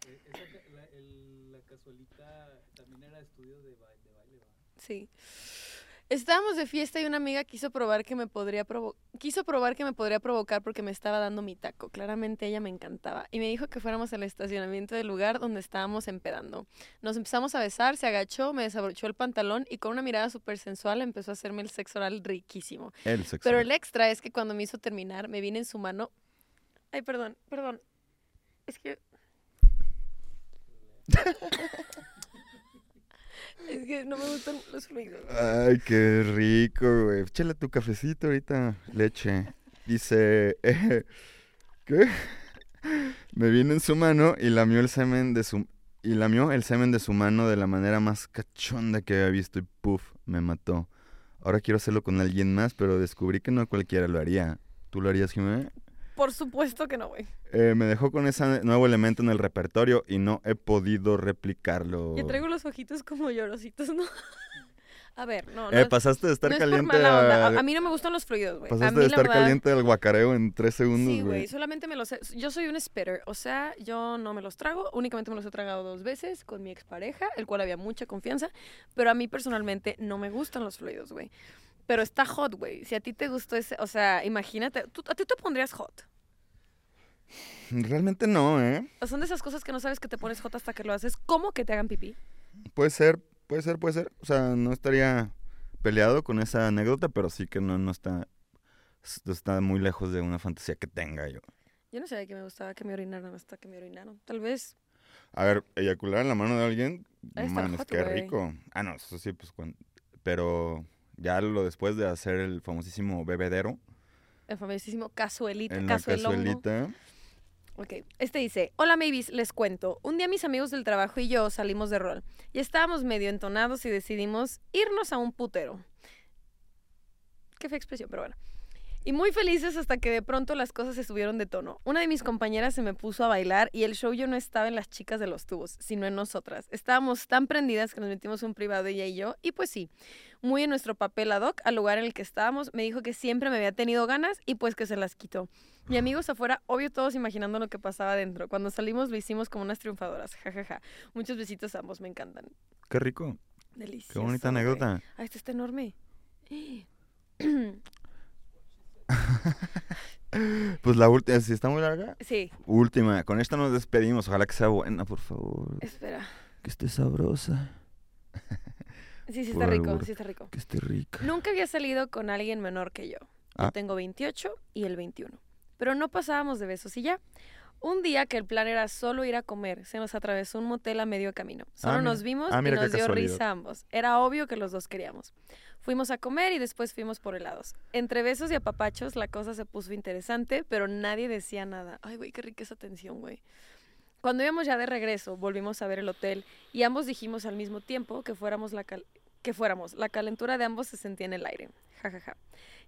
Esa ca- la, el- la casualita también era estudio de, ba- de baile, ¿va? Sí. Estábamos de fiesta y una amiga quiso probar que me podría provo- quiso probar que me podría provocar porque me estaba dando mi taco. Claramente ella me encantaba y me dijo que fuéramos al estacionamiento del lugar donde estábamos empedando. Nos empezamos a besar, se agachó, me desabrochó el pantalón y con una mirada súper sensual empezó a hacerme el sexo oral riquísimo. El sexo. Pero el extra es que cuando me hizo terminar, me vine en su mano. Ay, perdón, perdón. Es que. es que no me gustan los fluidos. Ay, qué rico, güey. Échale tu cafecito ahorita, leche. Dice, ¿qué? Me vino en su mano y lamió el semen de su y lamió el semen de su mano de la manera más cachonda que había visto y puff, me mató. Ahora quiero hacerlo con alguien más, pero descubrí que no cualquiera lo haría. ¿Tú lo harías, Jimé? Por supuesto que no, güey. Eh, me dejó con ese nuevo elemento en el repertorio y no he podido replicarlo. Ya traigo los ojitos como llorositos, ¿no? A ver, no, no, Eh, pasaste de estar no caliente a- A, mí no me gustan los fluidos, güey. A Pasaste mí, de estar verdad, caliente al guacareo en tres segundos, Sí, güey. güey, solamente me los... he- Yo soy un spitter, o sea, yo no me los trago, únicamente me los he tragado dos veces con mi expareja, el cual había mucha confianza, pero a mí personalmente no me gustan los fluidos, güey. Pero está hot, güey. Si a ti te gustó ese, o sea, imagínate, ¿tú, ¿a ti te pondrías hot? Realmente no, ¿eh? O son de esas cosas que no sabes que te pones hot hasta que lo haces, ¿cómo que te hagan pipí? Puede ser, puede ser, puede ser. O sea, no estaría peleado con esa anécdota, pero sí que no, no está, está muy lejos de una fantasía que tenga yo. Yo no sabía que me gustaba que me orinaran hasta que me orinaron. Tal vez, A ver, eyacular en la mano de alguien, hot, qué güey. rico. Ah, no, eso sí, pues, cuan- pero ya lo después de hacer el famosísimo bebedero el famosísimo cazuelita, en cazuelita. Ok, este dice, hola Mavis, les cuento. Un día mis amigos del trabajo y yo salimos de rol. Y estábamos medio entonados y decidimos irnos a un putero. Qué fea expresión, pero bueno. Y muy felices hasta que de pronto las cosas se subieron de tono. Una de mis compañeras se me puso a bailar y el show yo no estaba en las chicas de los tubos, sino en nosotras. Estábamos tan prendidas que nos metimos un privado ella y yo. Y pues sí, muy en nuestro papel ad hoc al lugar en el que estábamos, me dijo que siempre me había tenido ganas y pues que se las quitó. Mi amigos afuera, obvio todos imaginando lo que pasaba adentro. Cuando salimos lo hicimos como unas triunfadoras. jajaja. Muchos besitos a ambos, me encantan. Qué rico, Delicioso. qué bonita anécdota. Ah, este está enorme. Pues la última, si está muy larga, Sí, última. Con esta nos despedimos. Ojalá que sea buena, por favor. espera. Que esté sabrosa, Sí, sí Por está rico, albur. sí está rico. que esté rica. Nunca había salido con alguien menor que yo. Yo Ah. tengo 28 y él 21. Pero no pasábamos de besos y ya. Un día que el plan era solo ir a comer, se nos atravesó un motel a medio camino. Solo mira. nos vimos Ah, y nos dio casualidad. risa a ambos. Era obvio que los dos queríamos. Fuimos a comer y después fuimos por helados. Entre besos y apapachos la cosa se puso interesante, pero nadie decía nada. Ay, güey, qué rica esa tensión, güey. Cuando íbamos ya de regreso, volvimos a ver el hotel y ambos dijimos al mismo tiempo que fuéramos la que fuéramos. La calentura de ambos se sentía en el aire. Ja, ja, ja.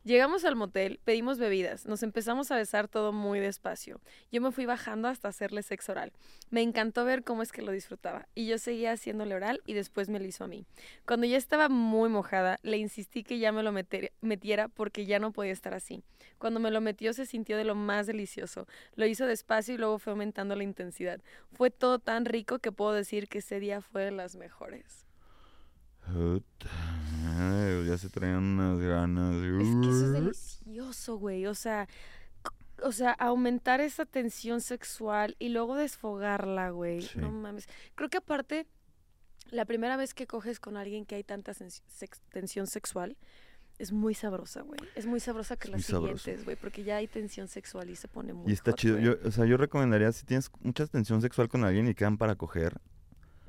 Llegamos al motel, pedimos bebidas, nos empezamos a besar todo muy despacio. Yo me fui bajando hasta hacerle sexo oral. Me encantó ver cómo es que lo disfrutaba y yo seguía haciéndole oral y después me lo hizo a mí. Cuando ya estaba muy mojada, le insistí que ya me lo metiera porque ya no podía estar así. Cuando me lo metió se sintió de lo más delicioso. Lo hizo despacio y luego fue aumentando la intensidad. Fue todo tan rico que puedo decir que ese día fue de las mejores. Ya se traían unas ganas. Es que eso es delicioso, güey. O sea, o sea, aumentar esa tensión sexual y luego desfogarla, güey. Sí. No mames. Creo que aparte, la primera vez que coges con alguien que hay tanta sex- tensión sexual, es muy sabrosa, güey. Es muy sabrosa que Es las siguientes, güey, porque ya hay tensión sexual y se pone muy Y está hot, chido. Yo, o sea, yo recomendaría, si tienes mucha tensión sexual con alguien y quedan para coger,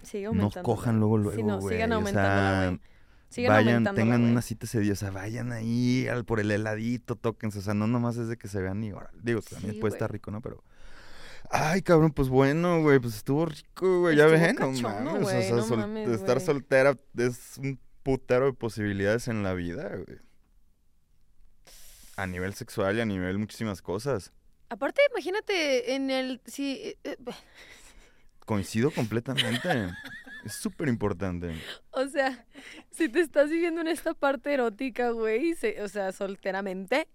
Sigue no aumentándola. cojan luego, luego, Sí, no, güey. sigan o aumentándola, sea, güey. Sigan vayan, tengan una cita ese día, o sea, vayan ahí al, por el heladito, tóquense, o sea, no nomás es de que se vean y ahora, digo, también Sí, puede estar rico, ¿no? Pero, ay, cabrón, pues bueno, güey, pues estuvo rico, güey, ya ven, no mames, güey, o sea, no sol- mames, estar soltera es un putero de posibilidades en la vida, güey. A nivel sexual y a nivel muchísimas cosas. Aparte, imagínate en el... Sí, eh, eh, Coincido completamente. es súper importante. O sea, si te estás viviendo en esta parte erótica, güey, se- o sea, solteramente,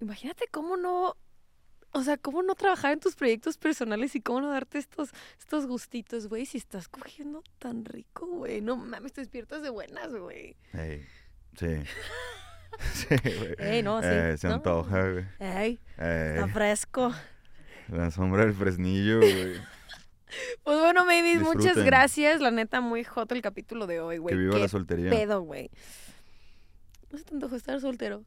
imagínate cómo no, o sea, cómo no trabajar en tus proyectos personales y cómo no darte estos, estos gustitos, güey, si estás cogiendo tan rico, güey. No mames, te despiertas de buenas, güey. Ey, sí. sí, güey. Ey, no, sí, Eh, se antoja, güey. Ey, está fresco. la sombra del fresnillo, güey. Pues bueno, muchas Disfruten. gracias. La neta, muy hot el capítulo de hoy, güey. que viva Qué la soltería. pedo, güey. No se te antojó estar soltero.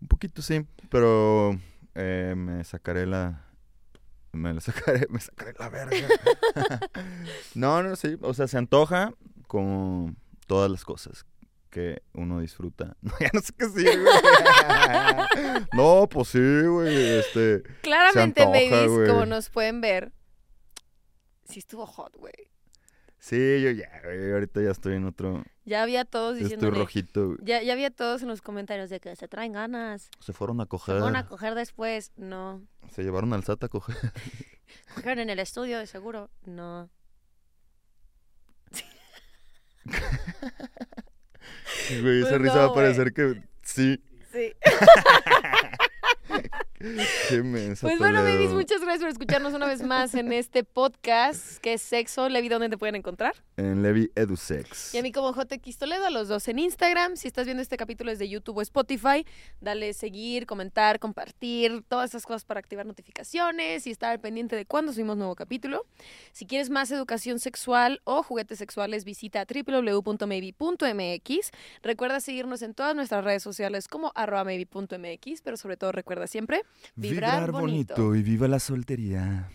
Un poquito sí, pero eh, me sacaré la... Me la sacaré, me sacaré la verga. no, no, sí. O sea, se antoja como todas las cosas que uno disfruta. No, ya no sé qué decir, güey. no, pues sí, güey. Este, Claramente, antoja, babies, güey. como nos pueden ver, sí estuvo hot, güey. sí, yo ya, güey. Ahorita ya estoy en otro... Ya había todos Estoy diciéndole... rojito. güey. Ya, ya había todos en los comentarios de que se traen ganas. Se fueron a Se coger. van a coger después. No. Se llevaron al SAT a coger. Cogieron en el estudio, de seguro. No. Güey, esa Pues risa no, va a parecer que sí. Sí. Qué mensa, Pues bueno, Toledo. babies, muchas gracias por escucharnos una vez más en este podcast que es Sexo. Levi, ¿dónde te pueden encontrar? En Levi EduSex. Y a mí como JX Toledo, a los dos en Instagram. Si estás viendo este capítulo desde YouTube o Spotify, dale seguir, comentar, compartir, todas esas cosas para activar notificaciones y estar al pendiente de cuando subimos nuevo capítulo. Si quieres más educación sexual o juguetes sexuales, visita www.maybe.mx. Recuerda seguirnos en todas nuestras redes sociales como arroba maybe.mx, pero sobre todo recuerda siempre vibrar, bonito. y viva la soltería.